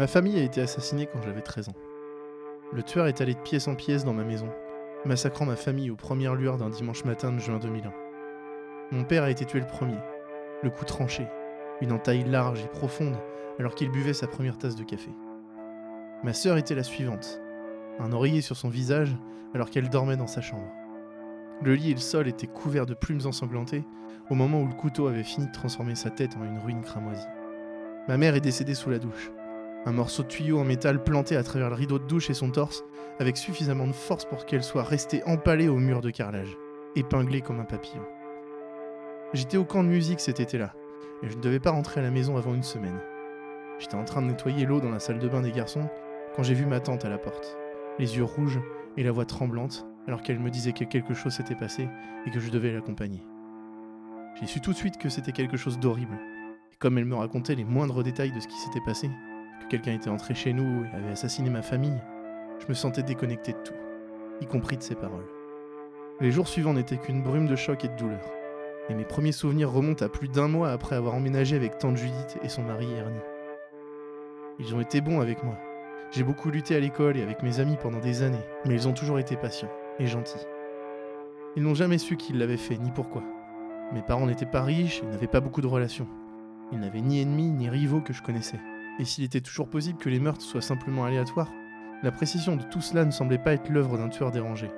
Ma famille a été assassinée quand j'avais 13 ans. Le tueur est allé de pièce en pièce dans ma maison, massacrant ma famille aux premières lueurs d'un dimanche matin de juin 2001. Mon père a été tué le premier, le cou tranché, une entaille large et profonde alors qu'il buvait sa première tasse de café. Ma sœur était la suivante, un oreiller sur son visage alors qu'elle dormait dans sa chambre. Le lit et le sol étaient couverts de plumes ensanglantées au moment où le couteau avait fini de transformer sa tête en une ruine cramoisie. Ma mère est décédée sous la douche. Un morceau de tuyau en métal planté à travers le rideau de douche et son torse, avec suffisamment de force pour qu'elle soit restée empalée au mur de carrelage, épinglée comme un papillon. J'étais au camp de musique cet été-là, et je ne devais pas rentrer à la maison avant une semaine. J'étais en train de nettoyer l'eau dans la salle de bain des garçons quand j'ai vu ma tante à la porte, les yeux rouges et la voix tremblante, alors qu'elle me disait que quelque chose s'était passé et que je devais l'accompagner. J'ai su tout de suite que c'était quelque chose d'horrible, et comme elle me racontait les moindres détails de ce qui s'était passé, quelqu'un était entré chez nous et avait assassiné ma famille, je me sentais déconnecté de tout, y compris de ses paroles. Les jours suivants n'étaient qu'une brume de choc et de douleur, et mes premiers souvenirs remontent à plus d'un mois après avoir emménagé avec tante Judith et son mari Ernie. Ils ont été bons avec moi. J'ai beaucoup lutté à l'école et avec mes amis pendant des années, mais ils ont toujours été patients et gentils. Ils n'ont jamais su qui l'avait fait ni pourquoi. Mes parents n'étaient pas riches et n'avaient pas beaucoup de relations. Ils n'avaient ni ennemis ni rivaux que je connaissais. Et s'il était toujours possible que les meurtres soient simplement aléatoires, la précision de tout cela ne semblait pas être l'œuvre d'un tueur dérangé.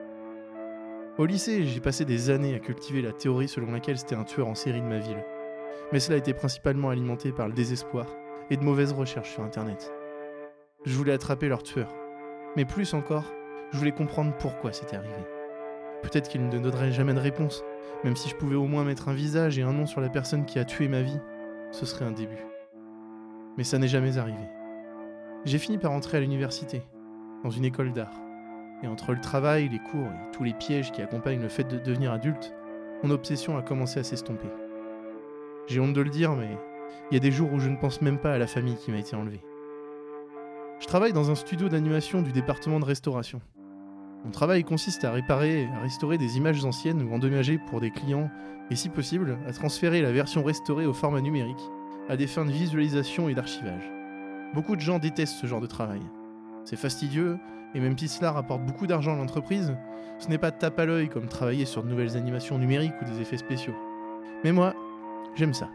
Au lycée, j'ai passé des années à cultiver la théorie selon laquelle c'était un tueur en série de ma ville. Mais cela était principalement alimenté par le désespoir et de mauvaises recherches sur Internet. Je voulais attraper leur tueur. Mais plus encore, je voulais comprendre pourquoi c'était arrivé. Peut-être qu'il ne donnerait jamais de réponse, même si je pouvais au moins mettre un visage et un nom sur la personne qui a tué ma vie, ce serait un début. Mais ça n'est jamais arrivé. J'ai fini par entrer à l'université, dans une école d'art. Et entre le travail, les cours et tous les pièges qui accompagnent le fait de devenir adulte, mon obsession a commencé à s'estomper. J'ai honte de le dire, mais il y a des jours où je ne pense même pas à la famille qui m'a été enlevée. Je travaille dans un studio d'animation du département de restauration. Mon travail consiste à réparer à restaurer des images anciennes ou endommagées pour des clients, et si possible, à transférer la version restaurée au format numérique, à des fins de visualisation et d'archivage. Beaucoup de gens détestent ce genre de travail. C'est fastidieux, et même si cela rapporte beaucoup d'argent à l'entreprise, ce n'est pas de tape à l'œil comme travailler sur de nouvelles animations numériques ou des effets spéciaux. Mais moi, j'aime ça.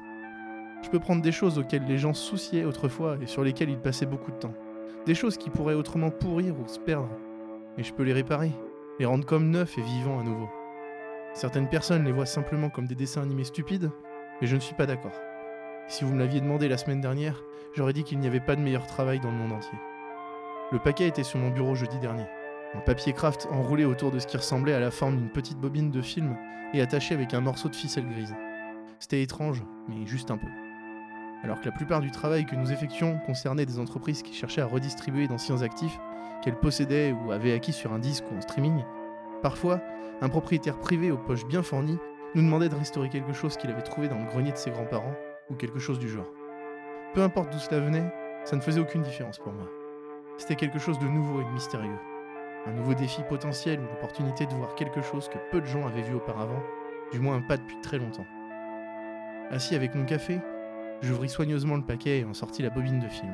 Je peux prendre des choses auxquelles les gens souciaient autrefois et sur lesquelles ils passaient beaucoup de temps. Des choses qui pourraient autrement pourrir ou se perdre. Et je peux les réparer, les rendre comme neufs et vivants à nouveau. Certaines personnes les voient simplement comme des dessins animés stupides, mais je ne suis pas d'accord. Si vous me l'aviez demandé la semaine dernière, j'aurais dit qu'il n'y avait pas de meilleur travail dans le monde entier. Le paquet était sur mon bureau jeudi dernier. Un papier craft enroulé autour de ce qui ressemblait à la forme d'une petite bobine de film et attaché avec un morceau de ficelle grise. C'était étrange, mais juste un peu. Alors que la plupart du travail que nous effectuions concernait des entreprises qui cherchaient à redistribuer d'anciens actifs qu'elles possédaient ou avaient acquis sur un disque ou en streaming, parfois, un propriétaire privé aux poches bien fournies nous demandait de restaurer quelque chose qu'il avait trouvé dans le grenier de ses grands-parents ou quelque chose du genre. Peu importe d'où cela venait, ça ne faisait aucune différence pour moi. C'était quelque chose de nouveau et de mystérieux. Un nouveau défi potentiel ou l'opportunité de voir quelque chose que peu de gens avaient vu auparavant, du moins pas depuis très longtemps. Assis avec mon café, j'ouvris soigneusement le paquet et en sortis la bobine de film.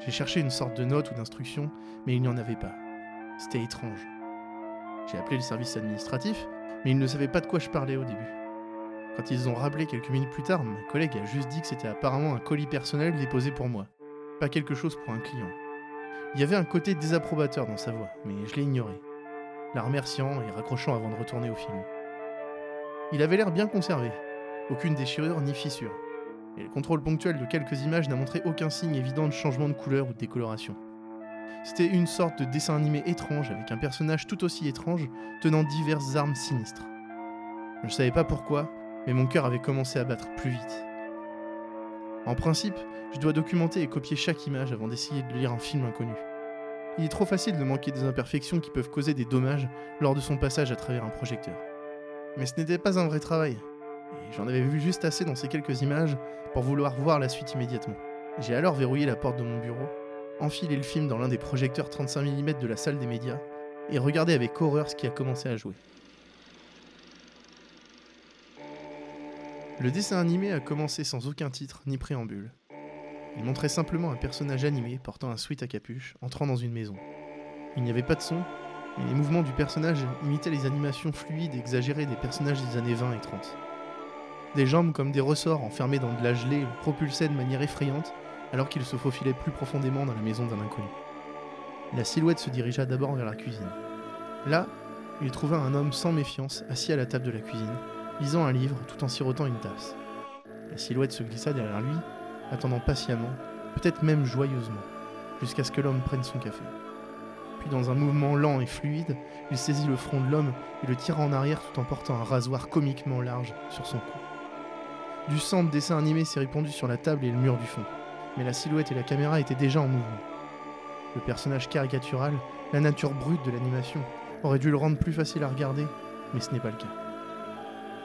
J'ai cherché une sorte de note ou d'instruction, mais il n'y en avait pas. C'était étrange. J'ai appelé le service administratif, mais ils ne savaient pas de quoi je parlais au début. Quand ils ont rappelé quelques minutes plus tard, ma collègue a juste dit que c'était apparemment un colis personnel déposé pour moi, pas quelque chose pour un client. Il y avait un côté désapprobateur dans sa voix, mais je l'ai ignoré, la remerciant et raccrochant avant de retourner au film. Il avait l'air bien conservé, aucune déchirure ni fissure, et le contrôle ponctuel de quelques images n'a montré aucun signe évident de changement de couleur ou de décoloration. C'était une sorte de dessin animé étrange avec un personnage tout aussi étrange tenant diverses armes sinistres. Je ne savais pas pourquoi, mais mon cœur avait commencé à battre plus vite. En principe, je dois documenter et copier chaque image avant d'essayer de lire un film inconnu. Il est trop facile de manquer des imperfections qui peuvent causer des dommages lors de son passage à travers un projecteur. Mais ce n'était pas un vrai travail, j'en avais vu juste assez dans ces quelques images pour vouloir voir la suite immédiatement. J'ai alors verrouillé la porte de mon bureau, enfilé le film dans l'un des projecteurs 35 mm de la salle des médias, et regardé avec horreur ce qui a commencé à jouer. Le dessin animé a commencé sans aucun titre ni préambule. Il montrait simplement un personnage animé portant un sweat à capuche entrant dans une maison. Il n'y avait pas de son, mais les mouvements du personnage imitaient les animations fluides et exagérées des personnages des années 20 et 30. Des jambes comme des ressorts enfermés dans de la gelée le propulsaient de manière effrayante alors qu'il se faufilait plus profondément dans la maison d'un inconnu. La silhouette se dirigea d'abord vers la cuisine. Là, il trouva un homme sans méfiance assis à la table de la cuisine, lisant un livre tout en sirotant une tasse. La silhouette se glissa derrière lui, attendant patiemment, peut-être même joyeusement, jusqu'à ce que l'homme prenne son café. Puis dans un mouvement lent et fluide, il saisit le front de l'homme et le tira en arrière tout en portant un rasoir comiquement large sur son cou. Du sang de dessin animé s'est répandu sur la table et le mur du fond, mais la silhouette et la caméra étaient déjà en mouvement. Le personnage caricatural, la nature brute de l'animation, aurait dû le rendre plus facile à regarder, mais ce n'est pas le cas.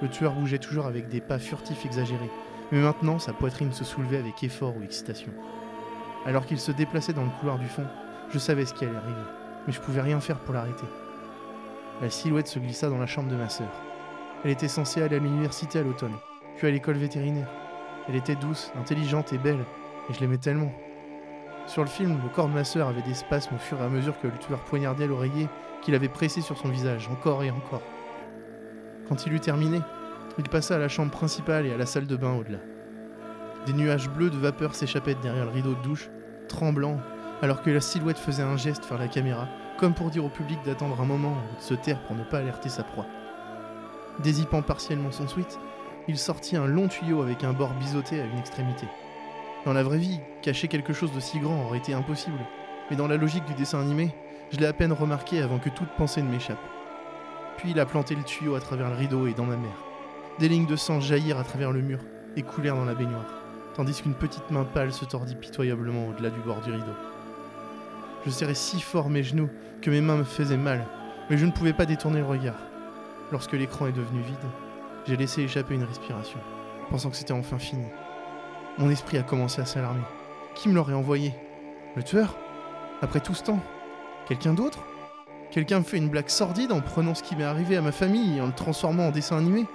Le tueur bougeait toujours avec des pas furtifs exagérés, mais maintenant sa poitrine se soulevait avec effort ou excitation. Alors qu'il se déplaçait dans le couloir du fond, je savais ce qui allait arriver, mais je pouvais rien faire pour l'arrêter. La silhouette se glissa dans la chambre de ma sœur. Elle était censée aller à l'université à l'automne, puis à l'école vétérinaire. Elle était douce, intelligente et belle, et je l'aimais tellement. Sur le film, le corps de ma sœur avait des spasmes au fur et à mesure que le tueur poignardait l'oreiller qu'il avait pressé sur son visage, encore et encore. Quand il eut terminé, il passa à la chambre principale et à la salle de bain au-delà. Des nuages bleus de vapeur s'échappaient derrière le rideau de douche, tremblant, alors que la silhouette faisait un geste vers la caméra, comme pour dire au public d'attendre un moment ou de se taire pour ne pas alerter sa proie. Dézippant partiellement son sweat, il sortit un long tuyau avec un bord biseauté à une extrémité. Dans la vraie vie, cacher quelque chose de si grand aurait été impossible, mais dans la logique du dessin animé, je l'ai à peine remarqué avant que toute pensée ne m'échappe. Puis il a planté le tuyau à travers le rideau et dans ma mère. Des lignes de sang jaillirent à travers le mur et coulèrent dans la baignoire, tandis qu'une petite main pâle se tordit pitoyablement au-delà du bord du rideau. Je serrais si fort mes genoux que mes mains me faisaient mal, mais je ne pouvais pas détourner le regard. Lorsque l'écran est devenu vide, j'ai laissé échapper une respiration, pensant que c'était enfin fini. Mon esprit a commencé à s'alarmer. Qui me l'aurait envoyé? Le tueur? Après tout ce temps Quelqu'un d'autre? Quelqu'un me fait une blague sordide en prenant ce qui m'est arrivé à ma famille et en le transformant en dessin animé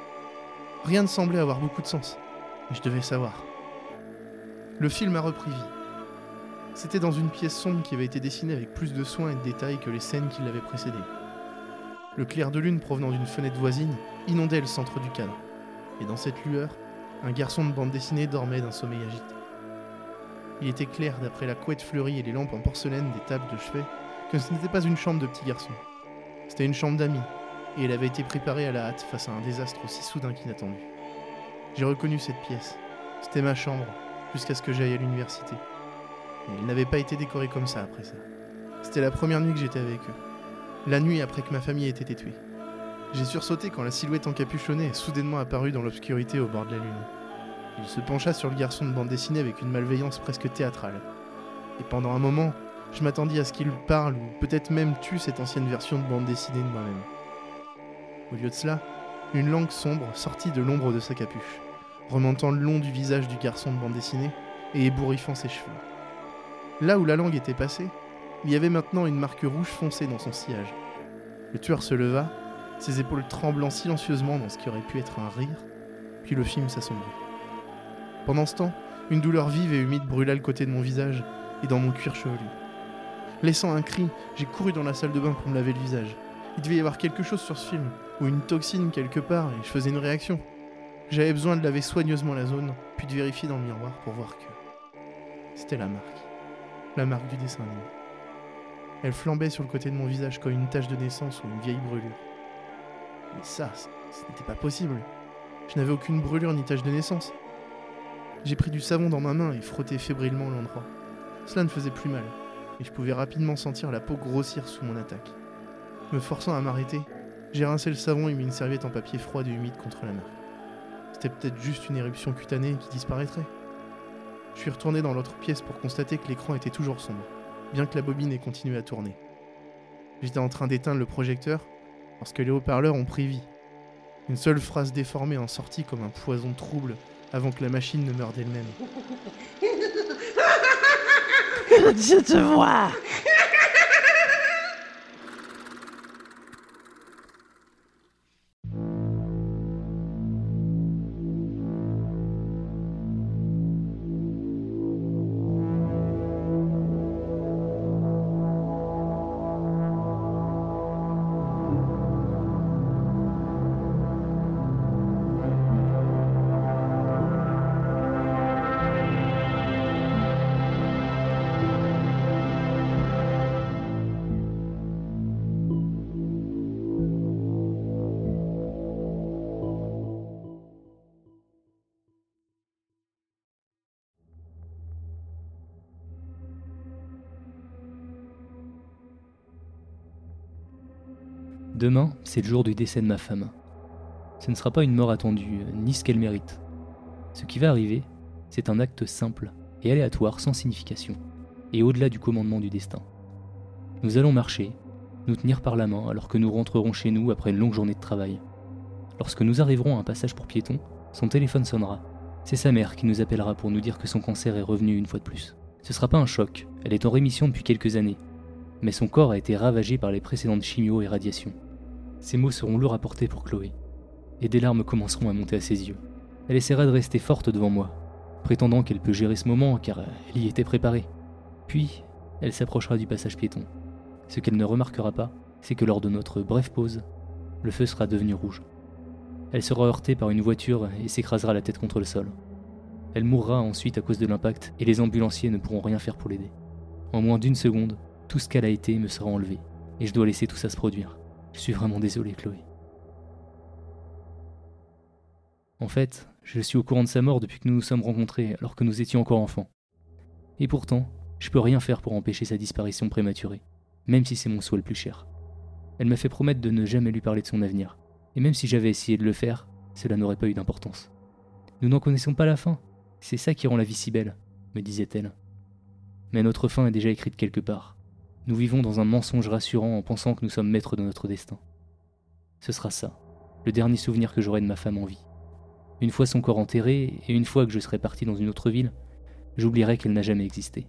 Rien ne semblait avoir beaucoup de sens, mais je devais savoir. Le film a repris vie. C'était dans une pièce sombre qui avait été dessinée avec plus de soin et de détails que les scènes qui l'avaient précédée. Le clair de lune provenant d'une fenêtre voisine inondait le centre du cadre, et dans cette lueur, un garçon de bande dessinée dormait d'un sommeil agité. Il était clair, d'après la couette fleurie et les lampes en porcelaine des tables de chevet, que ce n'était pas une chambre de petit garçon. C'était une chambre d'amis, et elle avait été préparée à la hâte face à un désastre aussi soudain qu'inattendu. J'ai reconnu cette pièce. C'était ma chambre, jusqu'à ce que j'aille à l'université. Et elle n'avait pas été décorée comme ça après ça. C'était la première nuit que j'étais avec eux. La nuit après que ma famille ait été tuée. J'ai sursauté quand la silhouette encapuchonnée est soudainement apparue dans l'obscurité au bord de la lune. Il se pencha sur le garçon de bande dessinée avec une malveillance presque théâtrale. Et pendant un moment, je m'attendis à ce qu'il parle ou peut-être même tue cette ancienne version de bande dessinée de moi-même. Au lieu de cela, une langue sombre sortit de l'ombre de sa capuche, remontant le long du visage du garçon de bande dessinée et ébouriffant ses cheveux. Là où la langue était passée, il y avait maintenant une marque rouge foncée dans son sillage. Le tueur se leva, ses épaules tremblant silencieusement dans ce qui aurait pu être un rire, puis le film s'assombrit. Pendant ce temps, une douleur vive et humide brûla le côté de mon visage et dans mon cuir chevelu. Laissant un cri, j'ai couru dans la salle de bain pour me laver le visage. Il devait y avoir quelque chose sur ce film, ou une toxine quelque part, et je faisais une réaction. J'avais besoin de laver soigneusement la zone, puis de vérifier dans le miroir pour voir que. C'était la marque. La marque du dessin animé. Elle flambait sur le côté de mon visage comme une tache de naissance ou une vieille brûlure. Mais ça, ce n'était pas possible. Je n'avais aucune brûlure ni tache de naissance. J'ai pris du savon dans ma main et frotté fébrilement l'endroit. Cela ne faisait plus mal, et je pouvais rapidement sentir la peau grossir sous mon attaque. Me forçant à m'arrêter, j'ai rincé le savon et mis une serviette en papier froid et humide contre la marque. C'était peut-être juste une éruption cutanée qui disparaîtrait. Je suis retourné dans l'autre pièce pour constater que l'écran était toujours sombre, bien que la bobine ait continué à tourner. J'étais en train d'éteindre le projecteur lorsque les haut-parleurs ont pris vie. Une seule phrase déformée en sortit comme un poison trouble avant que la machine ne meure d'elle-même. Je te vois Demain, c'est le jour du décès de ma femme. Ce ne sera pas une mort attendue, ni ce qu'elle mérite. Ce qui va arriver, c'est un acte simple et aléatoire sans signification, et au-delà du commandement du destin. Nous allons marcher, nous tenir par la main alors que nous rentrerons chez nous après une longue journée de travail. Lorsque nous arriverons à un passage pour piétons, son téléphone sonnera. C'est sa mère qui nous appellera pour nous dire que son cancer est revenu une fois de plus. Ce sera pas un choc, elle est en rémission depuis quelques années, mais son corps a été ravagé par les précédentes chimio et radiations. Ces mots seront lourds à porter pour Chloé, et des larmes commenceront à monter à ses yeux. Elle essaiera de rester forte devant moi, prétendant qu'elle peut gérer ce moment car elle y était préparée. Puis, elle s'approchera du passage piéton. Ce qu'elle ne remarquera pas, c'est que lors de notre brève pause, le feu sera devenu rouge. Elle sera heurtée par une voiture et s'écrasera la tête contre le sol. Elle mourra ensuite à cause de l'impact et les ambulanciers ne pourront rien faire pour l'aider. En moins d'une seconde, tout ce qu'elle a été me sera enlevé, et je dois laisser tout ça se produire. Je suis vraiment désolé, Chloé. En fait, je suis au courant de sa mort depuis que nous nous sommes rencontrés alors que nous étions encore enfants. Et pourtant, je peux rien faire pour empêcher sa disparition prématurée, même si c'est mon souhait le plus cher. Elle m'a fait promettre de ne jamais lui parler de son avenir, et même si j'avais essayé de le faire, cela n'aurait pas eu d'importance. Nous n'en connaissons pas la fin, c'est ça qui rend la vie si belle, me disait-elle. Mais notre fin est déjà écrite quelque part. Nous vivons dans un mensonge rassurant en pensant que nous sommes maîtres de notre destin. Ce sera ça, le dernier souvenir que j'aurai de ma femme en vie. Une fois son corps enterré, et une fois que je serai parti dans une autre ville, j'oublierai qu'elle n'a jamais existé.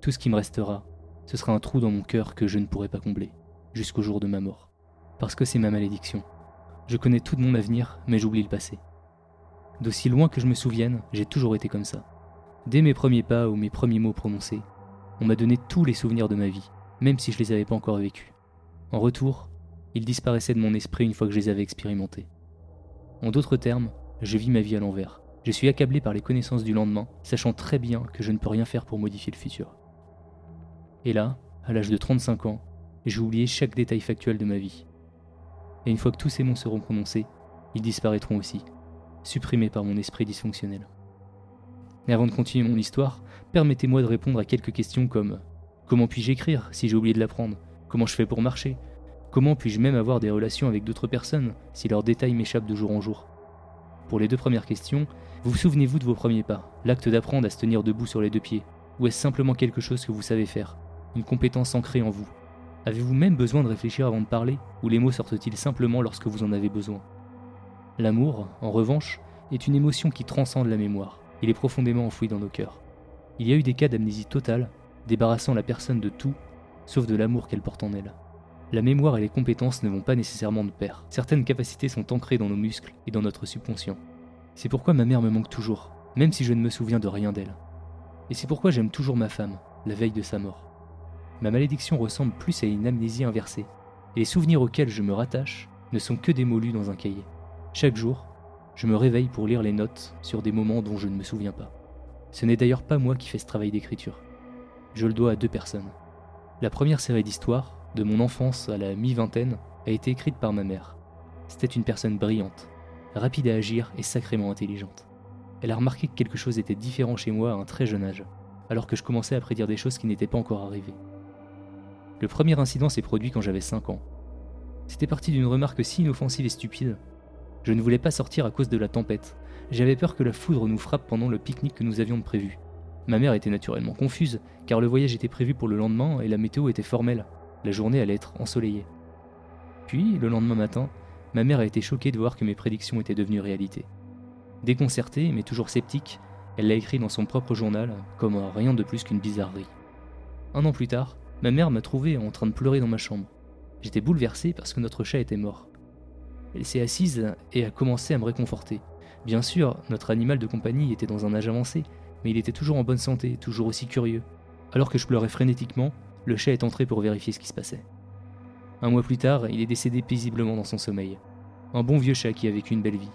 Tout ce qui me restera, ce sera un trou dans mon cœur que je ne pourrai pas combler, jusqu'au jour de ma mort. Parce que c'est ma malédiction. Je connais tout de mon avenir, mais j'oublie le passé. D'aussi loin que je me souvienne, j'ai toujours été comme ça. Dès mes premiers pas ou mes premiers mots prononcés, on m'a donné tous les souvenirs de ma vie, même si je les avais pas encore vécus. En retour, ils disparaissaient de mon esprit une fois que je les avais expérimentés. En d'autres termes, je vis ma vie à l'envers. Je suis accablé par les connaissances du lendemain, sachant très bien que je ne peux rien faire pour modifier le futur. Et là, à l'âge de 35 ans, j'ai oublié chaque détail factuel de ma vie. Et une fois que tous ces mots seront prononcés, ils disparaîtront aussi, supprimés par mon esprit dysfonctionnel. Mais avant de continuer mon histoire, permettez-moi de répondre à quelques questions comme Comment puis-je écrire si j'ai oublié de l'apprendre? Comment je fais pour marcher? Comment puis-je même avoir des relations avec d'autres personnes si leurs détails m'échappent de jour en jour? Pour les deux premières questions, vous, vous souvenez-vous de vos premiers pas, l'acte d'apprendre à se tenir debout sur les deux pieds? Ou est-ce simplement quelque chose que vous savez faire, une compétence ancrée en vous? Avez-vous même besoin de réfléchir avant de parler, ou les mots sortent-ils simplement lorsque vous en avez besoin? L'amour, en revanche, est une émotion qui transcende la mémoire. Il est profondément enfoui dans nos cœurs. Il y a eu des cas d'amnésie totale, débarrassant la personne de tout, sauf de l'amour qu'elle porte en elle. La mémoire et les compétences ne vont pas nécessairement de pair. Certaines capacités sont ancrées dans nos muscles et dans notre subconscient. C'est pourquoi ma mère me manque toujours, même si je ne me souviens de rien d'elle. Et c'est pourquoi j'aime toujours ma femme, la veille de sa mort. Ma malédiction ressemble plus à une amnésie inversée, et les souvenirs auxquels je me rattache ne sont que des mots dans un cahier. Chaque jour, je me réveille pour lire les notes sur des moments dont je ne me souviens pas. Ce n'est d'ailleurs pas moi qui fais ce travail d'écriture. Je le dois à deux personnes. La première série d'histoires, de mon enfance à la mi-vingtaine, a été écrite par ma mère. C'était une personne brillante, rapide à agir et sacrément intelligente. Elle a remarqué que quelque chose était différent chez moi à un très jeune âge, alors que je commençais à prédire des choses qui n'étaient pas encore arrivées. Le premier incident s'est produit quand j'avais 5 ans. C'était parti d'une remarque si inoffensive et stupide je ne voulais pas sortir à cause de la tempête. J'avais peur que la foudre nous frappe pendant le pique-nique que nous avions prévu. Ma mère était naturellement confuse, car le voyage était prévu pour le lendemain et la météo était formelle. La journée allait être ensoleillée. Puis, le lendemain matin, ma mère a été choquée de voir que mes prédictions étaient devenues réalité. Déconcertée, mais toujours sceptique, elle l'a écrit dans son propre journal, comme rien de plus qu'une bizarrerie. Un an plus tard, ma mère m'a trouvé en train de pleurer dans ma chambre. J'étais bouleversé parce que notre chat était mort. Elle s'est assise et a commencé à me réconforter. Bien sûr, notre animal de compagnie était dans un âge avancé, mais il était toujours en bonne santé, toujours aussi curieux. Alors que je pleurais frénétiquement, le chat est entré pour vérifier ce qui se passait. Un mois plus tard, il est décédé paisiblement dans son sommeil. Un bon vieux chat qui a vécu une belle vie.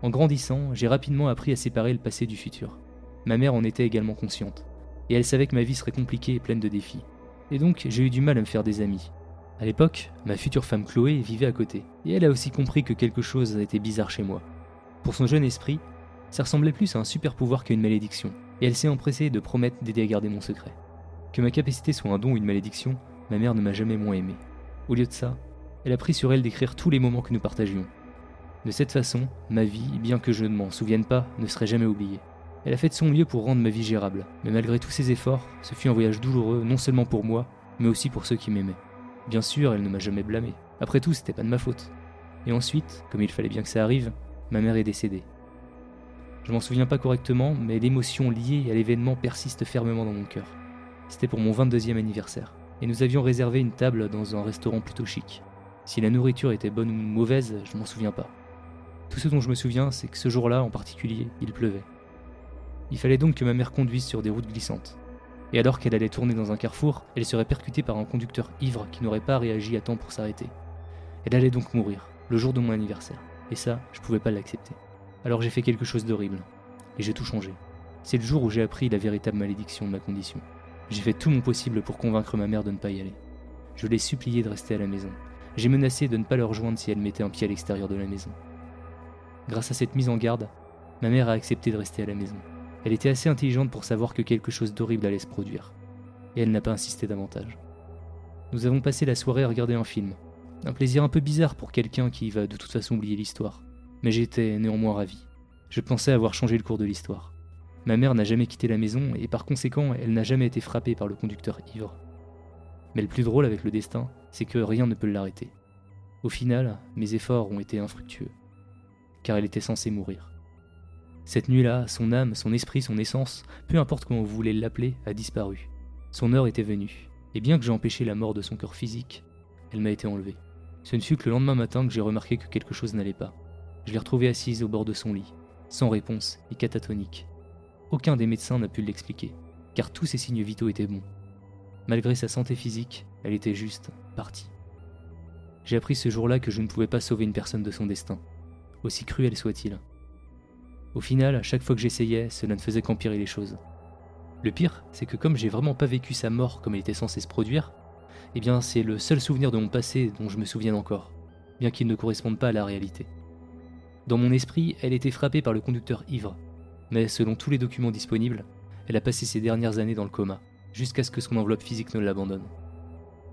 En grandissant, j'ai rapidement appris à séparer le passé du futur. Ma mère en était également consciente, et elle savait que ma vie serait compliquée et pleine de défis. Et donc, j'ai eu du mal à me faire des amis, à l'époque, ma future femme Chloé vivait à côté, et elle a aussi compris que quelque chose était bizarre chez moi. Pour son jeune esprit, ça ressemblait plus à un super pouvoir qu'à une malédiction, et elle s'est empressée de promettre d'aider à garder mon secret. Que ma capacité soit un don ou une malédiction, ma mère ne m'a jamais moins aimé. Au lieu de ça, elle a pris sur elle d'écrire tous les moments que nous partagions. De cette façon, ma vie, bien que je ne m'en souvienne pas, ne serait jamais oubliée. Elle a fait de son mieux pour rendre ma vie gérable, mais malgré tous ses efforts, ce fut un voyage douloureux non seulement pour moi, mais aussi pour ceux qui m'aimaient. Bien sûr, elle ne m'a jamais blâmé. Après tout, c'était pas de ma faute. Et ensuite, comme il fallait bien que ça arrive, ma mère est décédée. Je m'en souviens pas correctement, mais l'émotion liée à l'événement persiste fermement dans mon cœur. C'était pour mon 22e anniversaire, et nous avions réservé une table dans un restaurant plutôt chic. Si la nourriture était bonne ou mauvaise, je m'en souviens pas. Tout ce dont je me souviens, c'est que ce jour-là en particulier, il pleuvait. Il fallait donc que ma mère conduise sur des routes glissantes et alors qu'elle allait tourner dans un carrefour, elle serait percutée par un conducteur ivre qui n'aurait pas réagi à temps pour s'arrêter. Elle allait donc mourir, le jour de mon anniversaire, et ça, je pouvais pas l'accepter. Alors j'ai fait quelque chose d'horrible, et j'ai tout changé. C'est le jour où j'ai appris la véritable malédiction de ma condition. J'ai fait tout mon possible pour convaincre ma mère de ne pas y aller. Je l'ai supplié de rester à la maison. J'ai menacé de ne pas le rejoindre si elle mettait un pied à l'extérieur de la maison. Grâce à cette mise en garde, ma mère a accepté de rester à la maison. Elle était assez intelligente pour savoir que quelque chose d'horrible allait se produire, et elle n'a pas insisté davantage. Nous avons passé la soirée à regarder un film, un plaisir un peu bizarre pour quelqu'un qui va de toute façon oublier l'histoire, mais j'étais néanmoins ravi. Je pensais avoir changé le cours de l'histoire. Ma mère n'a jamais quitté la maison et par conséquent, elle n'a jamais été frappée par le conducteur ivre. Mais le plus drôle avec le destin, c'est que rien ne peut l'arrêter. Au final, mes efforts ont été infructueux, car elle était censée mourir. Cette nuit-là, son âme, son esprit, son essence, peu importe comment vous voulez l'appeler, a disparu. Son heure était venue, et bien que j'ai empêché la mort de son corps physique, elle m'a été enlevée. Ce ne fut que le lendemain matin que j'ai remarqué que quelque chose n'allait pas. Je l'ai retrouvée assise au bord de son lit, sans réponse et catatonique. Aucun des médecins n'a pu l'expliquer, car tous ses signes vitaux étaient bons. Malgré sa santé physique, elle était juste partie. J'ai appris ce jour-là que je ne pouvais pas sauver une personne de son destin, aussi cruel soit-il. Au final, à chaque fois que j'essayais, cela ne faisait qu'empirer les choses. Le pire, c'est que comme j'ai vraiment pas vécu sa mort comme elle était censée se produire, eh bien c'est le seul souvenir de mon passé dont je me souviens encore, bien qu'il ne corresponde pas à la réalité. Dans mon esprit, elle était frappée par le conducteur ivre, mais selon tous les documents disponibles, elle a passé ses dernières années dans le coma, jusqu'à ce que son enveloppe physique ne l'abandonne.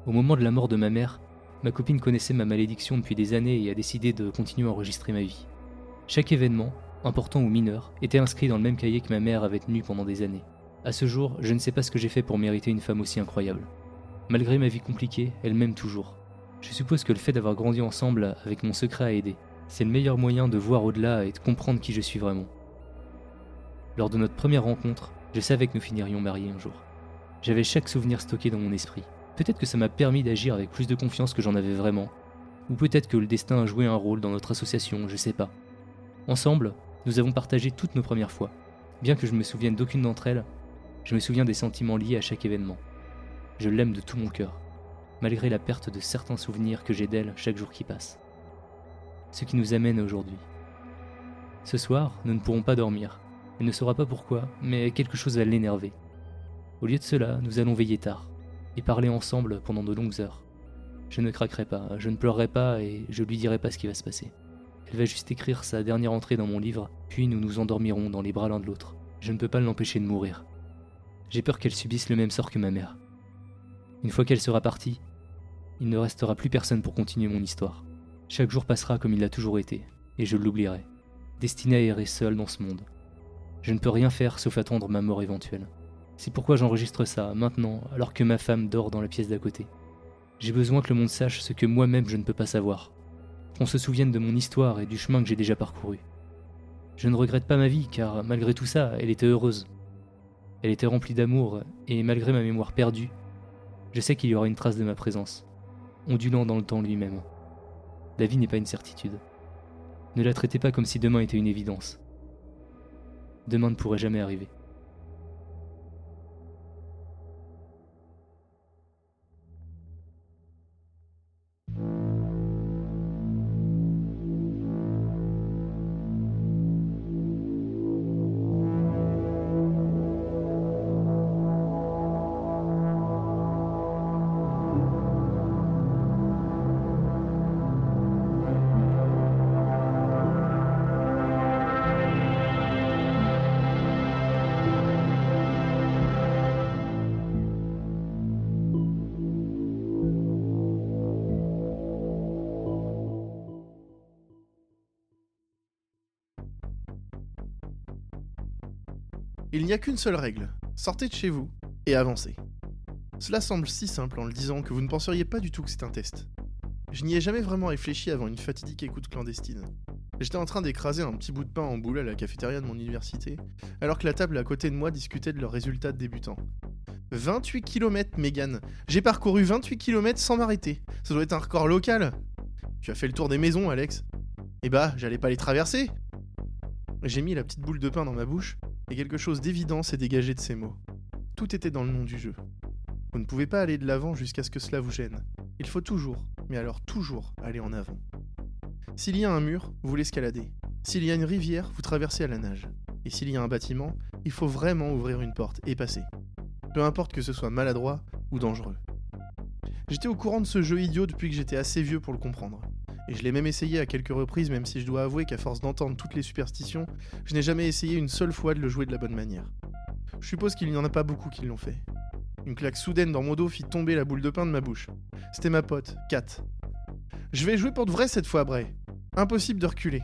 Au moment de la mort de ma mère, Ma copine connaissait ma malédiction depuis des années et a décidé de continuer à enregistrer ma vie. Chaque événement, important ou mineur, était inscrit dans le même cahier que ma mère avait tenu pendant des années. À ce jour, je ne sais pas ce que j'ai fait pour mériter une femme aussi incroyable. Malgré ma vie compliquée, elle m'aime toujours. Je suppose que le fait d'avoir grandi ensemble avec mon secret a aidé. C'est le meilleur moyen de voir au-delà et de comprendre qui je suis vraiment. Lors de notre première rencontre, je savais que nous finirions mariés un jour. J'avais chaque souvenir stocké dans mon esprit. Peut-être que ça m'a permis d'agir avec plus de confiance que j'en avais vraiment. Ou peut-être que le destin a joué un rôle dans notre association, je sais pas. Ensemble, nous avons partagé toutes nos premières fois. Bien que je me souvienne d'aucune d'entre elles, je me souviens des sentiments liés à chaque événement. Je l'aime de tout mon cœur, malgré la perte de certains souvenirs que j'ai d'elle chaque jour qui passe. Ce qui nous amène aujourd'hui. Ce soir, nous ne pourrons pas dormir. Elle ne saura pas pourquoi, mais quelque chose va l'énerver. Au lieu de cela, nous allons veiller tard et parler ensemble pendant de longues heures. Je ne craquerai pas, je ne pleurerai pas et je lui dirai pas ce qui va se passer. Elle va juste écrire sa dernière entrée dans mon livre, puis nous nous endormirons dans les bras l'un de l'autre. Je ne peux pas l'empêcher de mourir. J'ai peur qu'elle subisse le même sort que ma mère. Une fois qu'elle sera partie, il ne restera plus personne pour continuer mon histoire. Chaque jour passera comme il l'a toujours été, et je l'oublierai, destiné à errer seul dans ce monde. Je ne peux rien faire sauf attendre ma mort éventuelle. C'est pourquoi j'enregistre ça, maintenant, alors que ma femme dort dans la pièce d'à côté. J'ai besoin que le monde sache ce que moi-même je ne peux pas savoir. Qu'on se souvienne de mon histoire et du chemin que j'ai déjà parcouru. Je ne regrette pas ma vie, car malgré tout ça, elle était heureuse. Elle était remplie d'amour, et malgré ma mémoire perdue, je sais qu'il y aura une trace de ma présence, ondulant dans le temps lui-même. La vie n'est pas une certitude. Ne la traitez pas comme si demain était une évidence. Demain ne pourrait jamais arriver. Il n'y a qu'une seule règle, sortez de chez vous et avancez. Cela semble si simple en le disant que vous ne penseriez pas du tout que c'est un test. Je n'y ai jamais vraiment réfléchi avant une fatidique écoute clandestine. J'étais en train d'écraser un petit bout de pain en boule à la cafétéria de mon université, alors que la table à côté de moi discutait de leurs résultats de débutants. 28 km, Megan J'ai parcouru 28 km sans m'arrêter. Ça doit être un record local Tu as fait le tour des maisons, Alex Eh bah, j'allais pas les traverser J'ai mis la petite boule de pain dans ma bouche et quelque chose d'évident s'est dégagé de ces mots. Tout était dans le nom du jeu. Vous ne pouvez pas aller de l'avant jusqu'à ce que cela vous gêne. Il faut toujours, mais alors toujours, aller en avant. S'il y a un mur, vous l'escaladez. S'il y a une rivière, vous traversez à la nage. Et s'il y a un bâtiment, il faut vraiment ouvrir une porte et passer. Peu importe que ce soit maladroit ou dangereux. J'étais au courant de ce jeu idiot depuis que j'étais assez vieux pour le comprendre. Et je l'ai même essayé à quelques reprises, même si je dois avouer qu'à force d'entendre toutes les superstitions, je n'ai jamais essayé une seule fois de le jouer de la bonne manière. Je suppose qu'il n'y en a pas beaucoup qui l'ont fait. Une claque soudaine dans mon dos fit tomber la boule de pain de ma bouche. C'était ma pote, Kat. Je vais jouer pour de vrai cette fois, Bray. Impossible de reculer.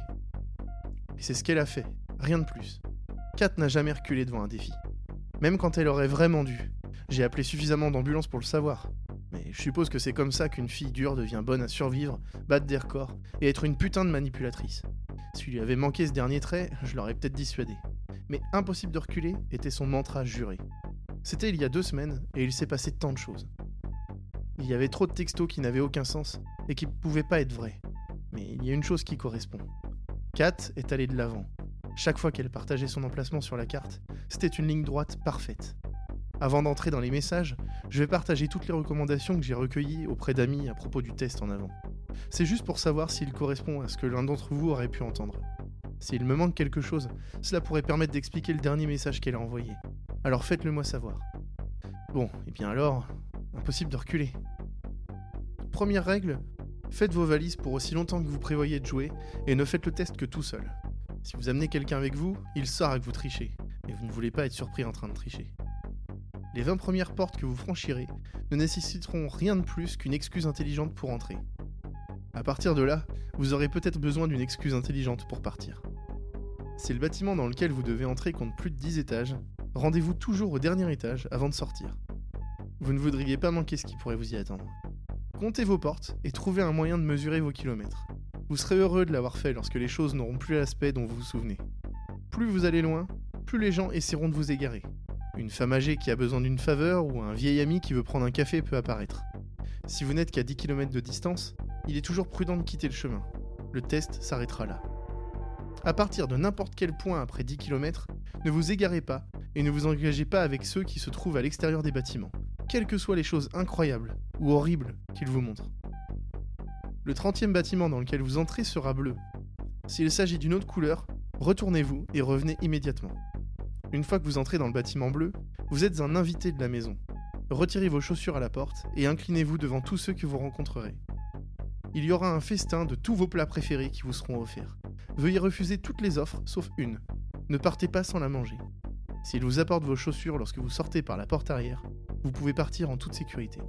Et c'est ce qu'elle a fait, rien de plus. Kat n'a jamais reculé devant un défi. Même quand elle aurait vraiment dû. J'ai appelé suffisamment d'ambulances pour le savoir. Mais je suppose que c'est comme ça qu'une fille dure devient bonne à survivre, battre des records et être une putain de manipulatrice. S'il lui avait manqué ce dernier trait, je l'aurais peut-être dissuadé. Mais impossible de reculer était son mantra juré. C'était il y a deux semaines et il s'est passé tant de choses. Il y avait trop de textos qui n'avaient aucun sens et qui ne pouvaient pas être vrais. Mais il y a une chose qui correspond. Kat est allée de l'avant. Chaque fois qu'elle partageait son emplacement sur la carte, c'était une ligne droite parfaite. Avant d'entrer dans les messages, je vais partager toutes les recommandations que j'ai recueillies auprès d'amis à propos du test en avant. C'est juste pour savoir s'il correspond à ce que l'un d'entre vous aurait pu entendre. S'il me manque quelque chose, cela pourrait permettre d'expliquer le dernier message qu'elle a envoyé. Alors faites-le moi savoir. Bon, et bien alors, impossible de reculer. Première règle, faites vos valises pour aussi longtemps que vous prévoyez de jouer et ne faites le test que tout seul. Si vous amenez quelqu'un avec vous, il saura que vous trichez, et vous ne voulez pas être surpris en train de tricher. Les 20 premières portes que vous franchirez ne nécessiteront rien de plus qu'une excuse intelligente pour entrer. À partir de là, vous aurez peut-être besoin d'une excuse intelligente pour partir. Si le bâtiment dans lequel vous devez entrer compte plus de 10 étages, rendez-vous toujours au dernier étage avant de sortir. Vous ne voudriez pas manquer ce qui pourrait vous y attendre. Comptez vos portes et trouvez un moyen de mesurer vos kilomètres. Vous serez heureux de l'avoir fait lorsque les choses n'auront plus l'aspect dont vous vous souvenez. Plus vous allez loin, plus les gens essaieront de vous égarer. Une femme âgée qui a besoin d'une faveur ou un vieil ami qui veut prendre un café peut apparaître. Si vous n'êtes qu'à 10 km de distance, il est toujours prudent de quitter le chemin. Le test s'arrêtera là. À partir de n'importe quel point après 10 km, ne vous égarez pas et ne vous engagez pas avec ceux qui se trouvent à l'extérieur des bâtiments, quelles que soient les choses incroyables ou horribles qu'ils vous montrent. Le 30e bâtiment dans lequel vous entrez sera bleu. S'il s'agit d'une autre couleur, retournez-vous et revenez immédiatement. Une fois que vous entrez dans le bâtiment bleu, vous êtes un invité de la maison. Retirez vos chaussures à la porte et inclinez-vous devant tous ceux que vous rencontrerez. Il y aura un festin de tous vos plats préférés qui vous seront offerts. Veuillez refuser toutes les offres sauf une. Ne partez pas sans la manger. S'il vous apporte vos chaussures lorsque vous sortez par la porte arrière, vous pouvez partir en toute sécurité.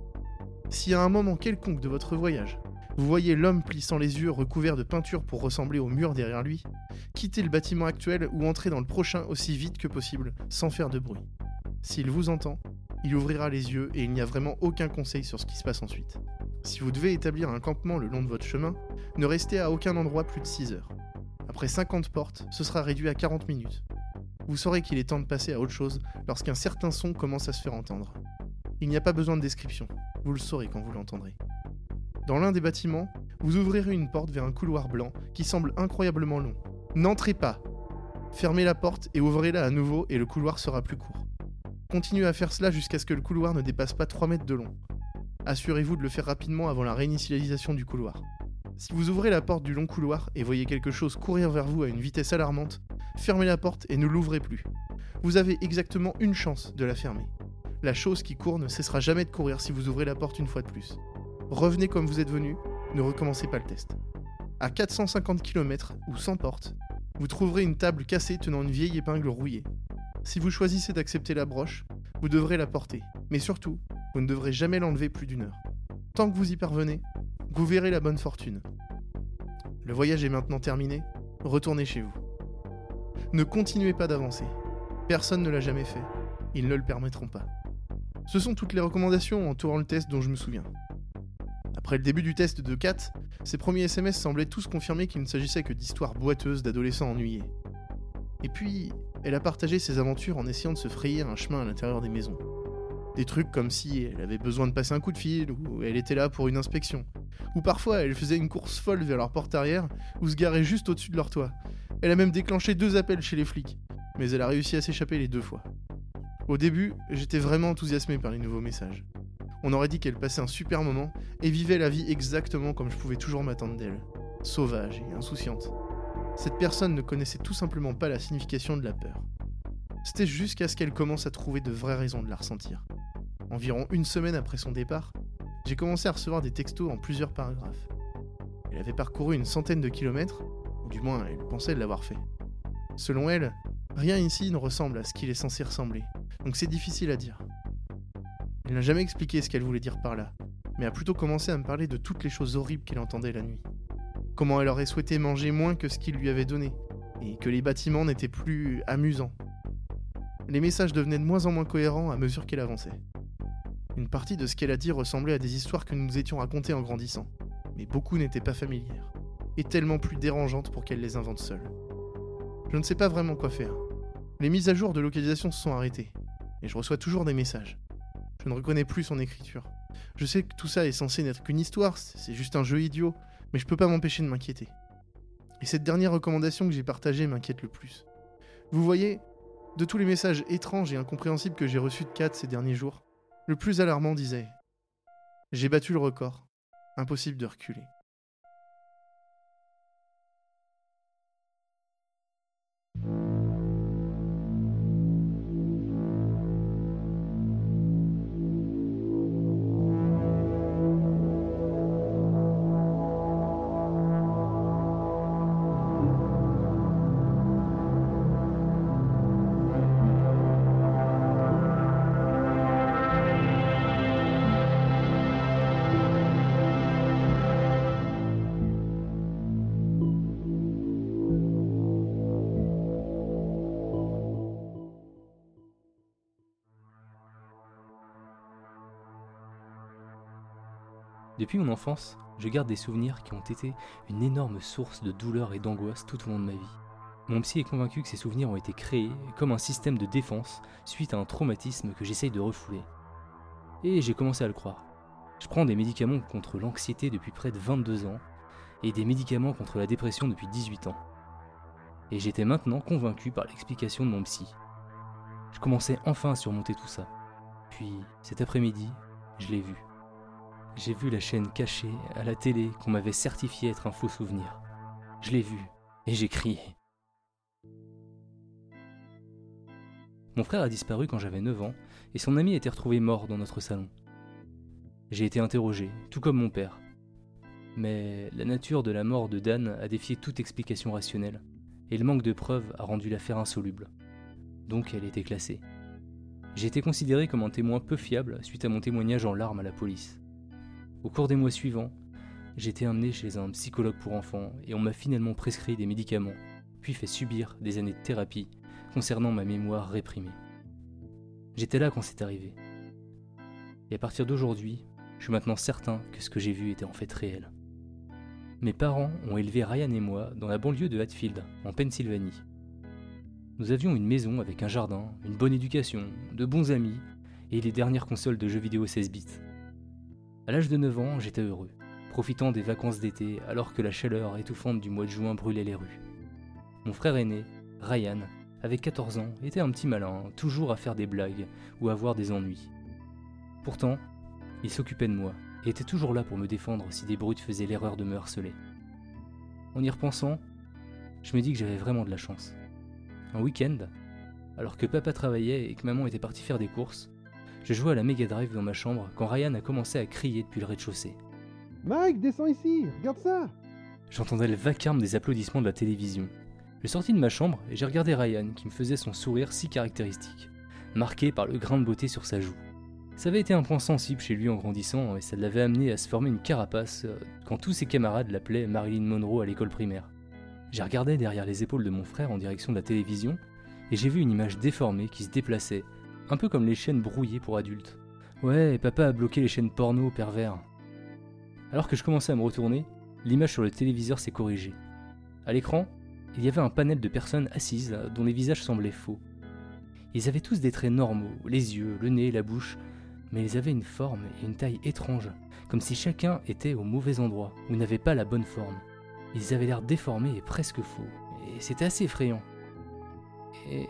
Si à un moment quelconque de votre voyage, vous voyez l'homme plissant les yeux recouvert de peinture pour ressembler au mur derrière lui, quittez le bâtiment actuel ou entrez dans le prochain aussi vite que possible, sans faire de bruit. S'il vous entend, il ouvrira les yeux et il n'y a vraiment aucun conseil sur ce qui se passe ensuite. Si vous devez établir un campement le long de votre chemin, ne restez à aucun endroit plus de 6 heures. Après 50 portes, ce sera réduit à 40 minutes. Vous saurez qu'il est temps de passer à autre chose lorsqu'un certain son commence à se faire entendre. Il n'y a pas besoin de description, vous le saurez quand vous l'entendrez. Dans l'un des bâtiments, vous ouvrirez une porte vers un couloir blanc qui semble incroyablement long. N'entrez pas Fermez la porte et ouvrez-la à nouveau et le couloir sera plus court. Continuez à faire cela jusqu'à ce que le couloir ne dépasse pas 3 mètres de long. Assurez-vous de le faire rapidement avant la réinitialisation du couloir. Si vous ouvrez la porte du long couloir et voyez quelque chose courir vers vous à une vitesse alarmante, fermez la porte et ne l'ouvrez plus. Vous avez exactement une chance de la fermer. La chose qui court ne cessera jamais de courir si vous ouvrez la porte une fois de plus. Revenez comme vous êtes venu, ne recommencez pas le test. À 450 km ou sans porte, vous trouverez une table cassée tenant une vieille épingle rouillée. Si vous choisissez d'accepter la broche, vous devrez la porter, mais surtout, vous ne devrez jamais l'enlever plus d'une heure. Tant que vous y parvenez, vous verrez la bonne fortune. Le voyage est maintenant terminé, retournez chez vous. Ne continuez pas d'avancer. Personne ne l'a jamais fait. Ils ne le permettront pas. Ce sont toutes les recommandations entourant le test dont je me souviens. Après le début du test de Kat, ses premiers SMS semblaient tous confirmer qu'il ne s'agissait que d'histoires boiteuses d'adolescents ennuyés. Et puis, elle a partagé ses aventures en essayant de se frayer un chemin à l'intérieur des maisons. Des trucs comme si elle avait besoin de passer un coup de fil, ou elle était là pour une inspection. Ou parfois elle faisait une course folle vers leur porte arrière, ou se garait juste au-dessus de leur toit. Elle a même déclenché deux appels chez les flics, mais elle a réussi à s'échapper les deux fois. Au début, j'étais vraiment enthousiasmé par les nouveaux messages. On aurait dit qu'elle passait un super moment et vivait la vie exactement comme je pouvais toujours m'attendre d'elle. Sauvage et insouciante. Cette personne ne connaissait tout simplement pas la signification de la peur. C'était jusqu'à ce qu'elle commence à trouver de vraies raisons de la ressentir. Environ une semaine après son départ, j'ai commencé à recevoir des textos en plusieurs paragraphes. Elle avait parcouru une centaine de kilomètres, ou du moins elle pensait l'avoir fait. Selon elle, rien ici ne ressemble à ce qu'il est censé ressembler, donc c'est difficile à dire. Elle n'a jamais expliqué ce qu'elle voulait dire par là, mais a plutôt commencé à me parler de toutes les choses horribles qu'elle entendait la nuit. Comment elle aurait souhaité manger moins que ce qu'il lui avait donné, et que les bâtiments n'étaient plus amusants. Les messages devenaient de moins en moins cohérents à mesure qu'elle avançait. Une partie de ce qu'elle a dit ressemblait à des histoires que nous nous étions racontées en grandissant, mais beaucoup n'étaient pas familières, et tellement plus dérangeantes pour qu'elle les invente seule. Je ne sais pas vraiment quoi faire. Les mises à jour de localisation se sont arrêtées, et je reçois toujours des messages. Je ne reconnais plus son écriture. Je sais que tout ça est censé n'être qu'une histoire, c'est juste un jeu idiot, mais je peux pas m'empêcher de m'inquiéter. Et cette dernière recommandation que j'ai partagée m'inquiète le plus. Vous voyez, de tous les messages étranges et incompréhensibles que j'ai reçus de Kat ces derniers jours, le plus alarmant disait J'ai battu le record, impossible de reculer. Depuis mon enfance, je garde des souvenirs qui ont été une énorme source de douleur et d'angoisse tout au long de ma vie. Mon psy est convaincu que ces souvenirs ont été créés comme un système de défense suite à un traumatisme que j'essaye de refouler. Et j'ai commencé à le croire. Je prends des médicaments contre l'anxiété depuis près de 22 ans et des médicaments contre la dépression depuis 18 ans. Et j'étais maintenant convaincu par l'explication de mon psy. Je commençais enfin à surmonter tout ça. Puis, cet après-midi, je l'ai vu. J'ai vu la chaîne cachée à la télé qu'on m'avait certifié être un faux souvenir. Je l'ai vu et j'ai crié. Mon frère a disparu quand j'avais 9 ans et son ami a été retrouvé mort dans notre salon. J'ai été interrogé, tout comme mon père. Mais la nature de la mort de Dan a défié toute explication rationnelle, et le manque de preuves a rendu l'affaire insoluble. Donc elle était classée. J'ai été considéré comme un témoin peu fiable suite à mon témoignage en larmes à la police. Au cours des mois suivants, j'ai été emmené chez un psychologue pour enfants et on m'a finalement prescrit des médicaments, puis fait subir des années de thérapie concernant ma mémoire réprimée. J'étais là quand c'est arrivé. Et à partir d'aujourd'hui, je suis maintenant certain que ce que j'ai vu était en fait réel. Mes parents ont élevé Ryan et moi dans la banlieue de Hatfield, en Pennsylvanie. Nous avions une maison avec un jardin, une bonne éducation, de bons amis et les dernières consoles de jeux vidéo 16 bits. À l'âge de 9 ans, j'étais heureux, profitant des vacances d'été alors que la chaleur étouffante du mois de juin brûlait les rues. Mon frère aîné, Ryan, avait 14 ans, était un petit malin, toujours à faire des blagues ou à avoir des ennuis. Pourtant, il s'occupait de moi et était toujours là pour me défendre si des brutes faisaient l'erreur de me harceler. En y repensant, je me dis que j'avais vraiment de la chance. Un week-end, alors que papa travaillait et que maman était partie faire des courses, je jouais à la Mega Drive dans ma chambre quand Ryan a commencé à crier depuis le rez-de-chaussée. Mike, descends ici, regarde ça J'entendais le vacarme des applaudissements de la télévision. Je sortis de ma chambre et j'ai regardé Ryan qui me faisait son sourire si caractéristique, marqué par le grain de beauté sur sa joue. Ça avait été un point sensible chez lui en grandissant et ça l'avait amené à se former une carapace euh, quand tous ses camarades l'appelaient Marilyn Monroe à l'école primaire. J'ai regardé derrière les épaules de mon frère en direction de la télévision et j'ai vu une image déformée qui se déplaçait, un peu comme les chaînes brouillées pour adultes. Ouais, papa a bloqué les chaînes porno pervers. Alors que je commençais à me retourner, l'image sur le téléviseur s'est corrigée. À l'écran, il y avait un panel de personnes assises dont les visages semblaient faux. Ils avaient tous des traits normaux, les yeux, le nez, la bouche, mais ils avaient une forme et une taille étranges, comme si chacun était au mauvais endroit ou n'avait pas la bonne forme. Ils avaient l'air déformés et presque faux, et c'était assez effrayant. Et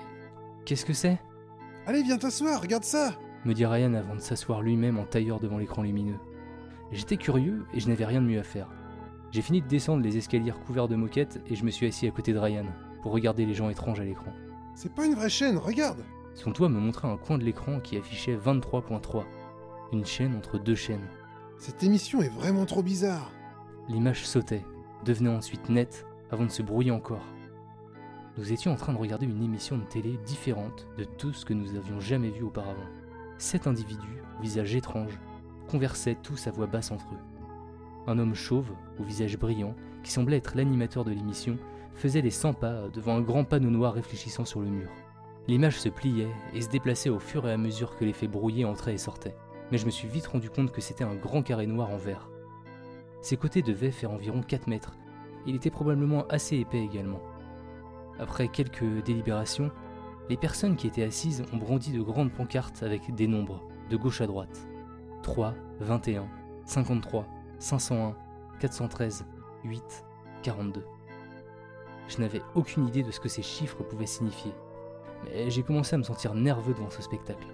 qu'est-ce que c'est? Allez, viens t'asseoir, regarde ça me dit Ryan avant de s'asseoir lui-même en tailleur devant l'écran lumineux. J'étais curieux et je n'avais rien de mieux à faire. J'ai fini de descendre les escaliers couverts de moquettes et je me suis assis à côté de Ryan pour regarder les gens étranges à l'écran. C'est pas une vraie chaîne, regarde Son doigt me montrait un coin de l'écran qui affichait 23.3, une chaîne entre deux chaînes. Cette émission est vraiment trop bizarre. L'image sautait, devenait ensuite nette avant de se brouiller encore. Nous étions en train de regarder une émission de télé différente de tout ce que nous avions jamais vu auparavant. Sept individus, visage étrange, conversaient tous à voix basse entre eux. Un homme chauve, au visage brillant, qui semblait être l'animateur de l'émission, faisait les 100 pas devant un grand panneau noir réfléchissant sur le mur. L'image se pliait et se déplaçait au fur et à mesure que l'effet brouillé entrait et sortait, mais je me suis vite rendu compte que c'était un grand carré noir en verre. Ses côtés devaient faire environ 4 mètres. Il était probablement assez épais également. Après quelques délibérations, les personnes qui étaient assises ont brandi de grandes pancartes avec des nombres, de gauche à droite. 3, 21, 53, 501, 413, 8, 42. Je n'avais aucune idée de ce que ces chiffres pouvaient signifier, mais j'ai commencé à me sentir nerveux devant ce spectacle.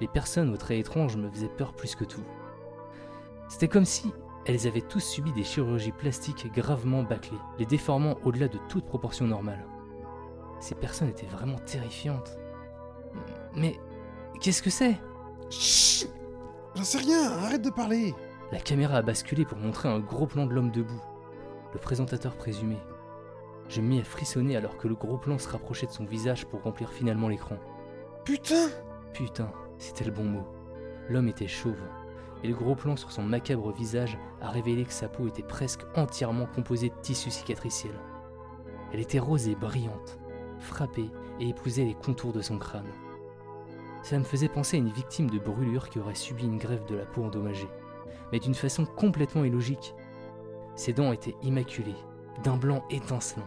Les personnes aux traits étranges me faisaient peur plus que tout. C'était comme si elles avaient tous subi des chirurgies plastiques gravement bâclées, les déformant au-delà de toute proportion normale. Ces personnes étaient vraiment terrifiantes. Mais qu'est-ce que c'est? Chut J'en sais rien, arrête de parler La caméra a basculé pour montrer un gros plan de l'homme debout, le présentateur présumé. Je me mis à frissonner alors que le gros plan se rapprochait de son visage pour remplir finalement l'écran. Putain Putain, c'était le bon mot. L'homme était chauve, et le gros plan sur son macabre visage a révélé que sa peau était presque entièrement composée de tissu cicatriciel. Elle était rose et brillante, frappée et épousait les contours de son crâne. Cela me faisait penser à une victime de brûlure qui aurait subi une grève de la peau endommagée. mais d'une façon complètement illogique. Ses dents étaient immaculées, d'un blanc étincelant,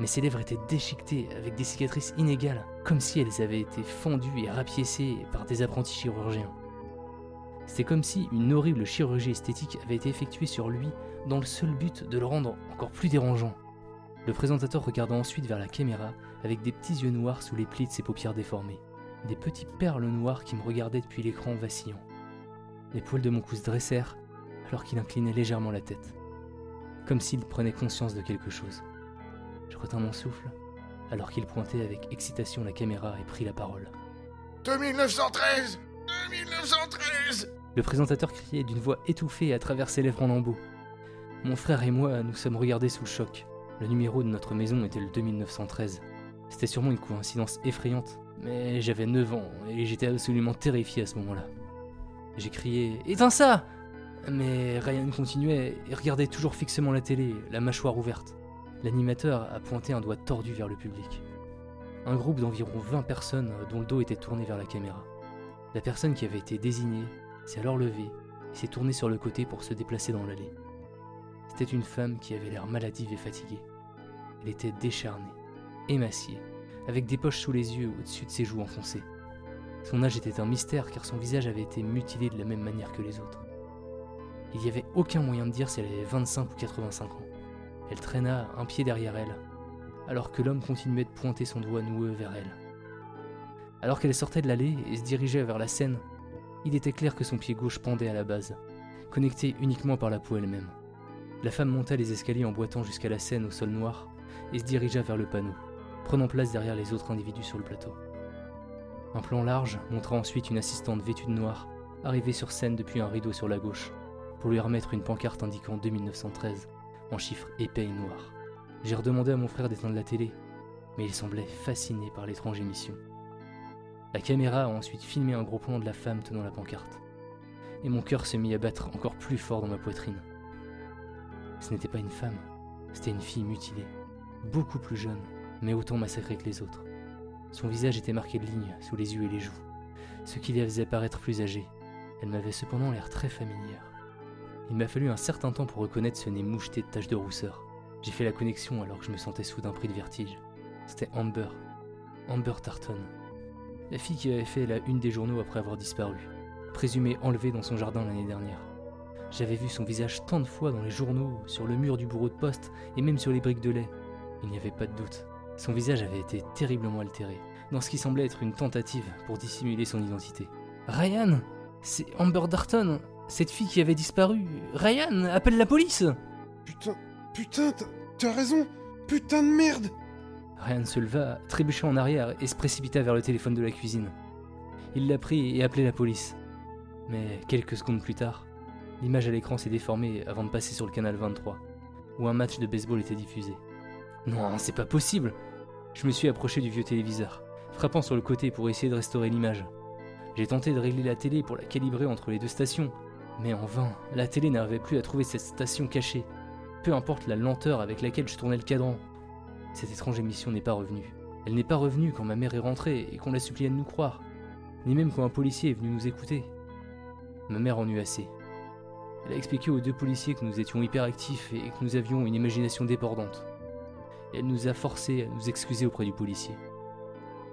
mais ses lèvres étaient déchiquetées avec des cicatrices inégales, comme si elles avaient été fendues et rapiécées par des apprentis chirurgiens. C'était comme si une horrible chirurgie esthétique avait été effectuée sur lui dans le seul but de le rendre encore plus dérangeant. Le présentateur regarda ensuite vers la caméra avec des petits yeux noirs sous les plis de ses paupières déformées, des petites perles noires qui me regardaient depuis l'écran vacillant. Les poils de mon cou se dressèrent alors qu'il inclinait légèrement la tête, comme s'il prenait conscience de quelque chose. Je retins mon souffle alors qu'il pointait avec excitation la caméra et prit la parole. 2913 2913 Le présentateur criait d'une voix étouffée à travers ses lèvres en lambeaux. Mon frère et moi nous sommes regardés sous le choc. Le numéro de notre maison était le 2913. C'était sûrement une coïncidence effrayante, mais j'avais 9 ans et j'étais absolument terrifié à ce moment-là. J'ai crié Éteins ça Mais Ryan continuait et regardait toujours fixement la télé, la mâchoire ouverte. L'animateur a pointé un doigt tordu vers le public. Un groupe d'environ 20 personnes dont le dos était tourné vers la caméra. La personne qui avait été désignée s'est alors levée et s'est tournée sur le côté pour se déplacer dans l'allée. C'était une femme qui avait l'air maladive et fatiguée. Elle était décharnée, émaciée, avec des poches sous les yeux au-dessus de ses joues enfoncées. Son âge était un mystère car son visage avait été mutilé de la même manière que les autres. Il n'y avait aucun moyen de dire si elle avait 25 ou 85 ans. Elle traîna un pied derrière elle, alors que l'homme continuait de pointer son doigt noueux vers elle. Alors qu'elle sortait de l'allée et se dirigeait vers la scène, il était clair que son pied gauche pendait à la base, connecté uniquement par la peau elle-même. La femme monta les escaliers en boitant jusqu'à la scène au sol noir et se dirigea vers le panneau, prenant place derrière les autres individus sur le plateau. Un plan large montra ensuite une assistante vêtue de noir, arrivée sur scène depuis un rideau sur la gauche, pour lui remettre une pancarte indiquant 2913, en chiffres épais et noirs. J'ai redemandé à mon frère d'éteindre la télé, mais il semblait fasciné par l'étrange émission. La caméra a ensuite filmé un gros plan de la femme tenant la pancarte, et mon cœur se mit à battre encore plus fort dans ma poitrine. Ce n'était pas une femme, c'était une fille mutilée, beaucoup plus jeune, mais autant massacrée que les autres. Son visage était marqué de lignes sous les yeux et les joues, ce qui la faisait paraître plus âgée. Elle m'avait cependant l'air très familière. Il m'a fallu un certain temps pour reconnaître ce nez moucheté de taches de rousseur. J'ai fait la connexion alors que je me sentais soudain pris de vertige. C'était Amber. Amber Tarton. La fille qui avait fait la une des journaux après avoir disparu, présumée enlevée dans son jardin l'année dernière. J'avais vu son visage tant de fois dans les journaux, sur le mur du bureau de poste et même sur les briques de lait. Il n'y avait pas de doute. Son visage avait été terriblement altéré, dans ce qui semblait être une tentative pour dissimuler son identité. Ryan C'est Amber Darton Cette fille qui avait disparu Ryan Appelle la police Putain, putain, t'as- raison Putain de merde Ryan se leva, trébucha en arrière et se précipita vers le téléphone de la cuisine. Il l'a pris et appelait la police. Mais quelques secondes plus tard, l'image à l'écran s'est déformée avant de passer sur le canal 23, où un match de baseball était diffusé. Non, c'est pas possible Je me suis approché du vieux téléviseur, frappant sur le côté pour essayer de restaurer l'image. J'ai tenté de régler la télé pour la calibrer entre les deux stations, mais en vain, la télé n'arrivait plus à trouver cette station cachée, peu importe la lenteur avec laquelle je tournais le cadran. Cette étrange émission n'est pas revenue. Elle n'est pas revenue quand ma mère est rentrée et qu'on l'a supplié de nous croire, ni même quand un policier est venu nous écouter. Ma mère en eut assez. Elle a expliqué aux deux policiers que nous étions hyperactifs et que nous avions une imagination débordante. Elle nous a forcés à nous excuser auprès du policier.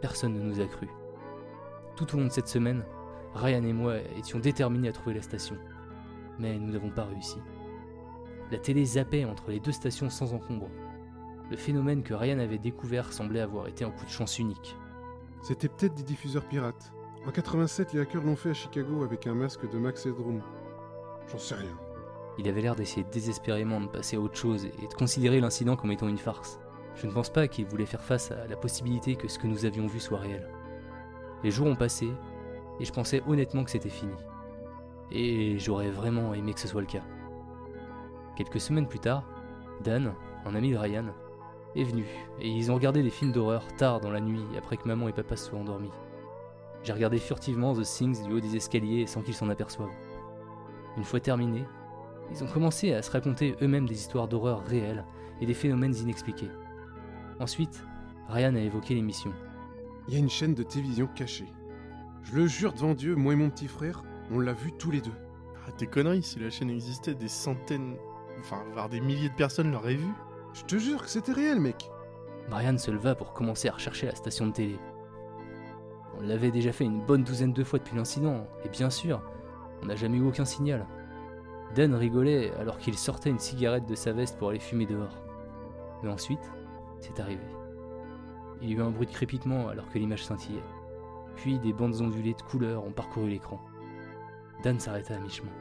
Personne ne nous a cru. Tout au long de cette semaine, Ryan et moi étions déterminés à trouver la station. Mais nous n'avons pas réussi. La télé zappait entre les deux stations sans encombre. Le phénomène que Ryan avait découvert semblait avoir été un coup de chance unique. C'était peut-être des diffuseurs pirates. En 87, les hackers l'ont fait à Chicago avec un masque de Max Headroom. J'en sais rien. Il avait l'air d'essayer désespérément de passer à autre chose et de considérer l'incident comme étant une farce. Je ne pense pas qu'il voulait faire face à la possibilité que ce que nous avions vu soit réel. Les jours ont passé et je pensais honnêtement que c'était fini. Et j'aurais vraiment aimé que ce soit le cas. Quelques semaines plus tard, Dan, un ami de Ryan, est venu et ils ont regardé des films d'horreur tard dans la nuit après que maman et papa se soient endormis. J'ai regardé furtivement The Things du haut des escaliers sans qu'ils s'en aperçoivent. Une fois terminé, ils ont commencé à se raconter eux-mêmes des histoires d'horreur réelles et des phénomènes inexpliqués. Ensuite, Ryan a évoqué l'émission. Il y a une chaîne de télévision cachée. Je le jure devant Dieu, moi et mon petit frère, on l'a vu tous les deux. Arrête tes conneries, si la chaîne existait, des centaines, enfin, voire des milliers de personnes l'auraient vue. Je te jure que c'était réel, mec. Brian se leva pour commencer à rechercher la station de télé. On l'avait déjà fait une bonne douzaine de fois depuis l'incident, et bien sûr, on n'a jamais eu aucun signal. Dan rigolait alors qu'il sortait une cigarette de sa veste pour aller fumer dehors. Mais ensuite, c'est arrivé. Il y a eu un bruit de crépitement alors que l'image scintillait. Puis des bandes ondulées de couleurs ont parcouru l'écran. Dan s'arrêta à mi-chemin.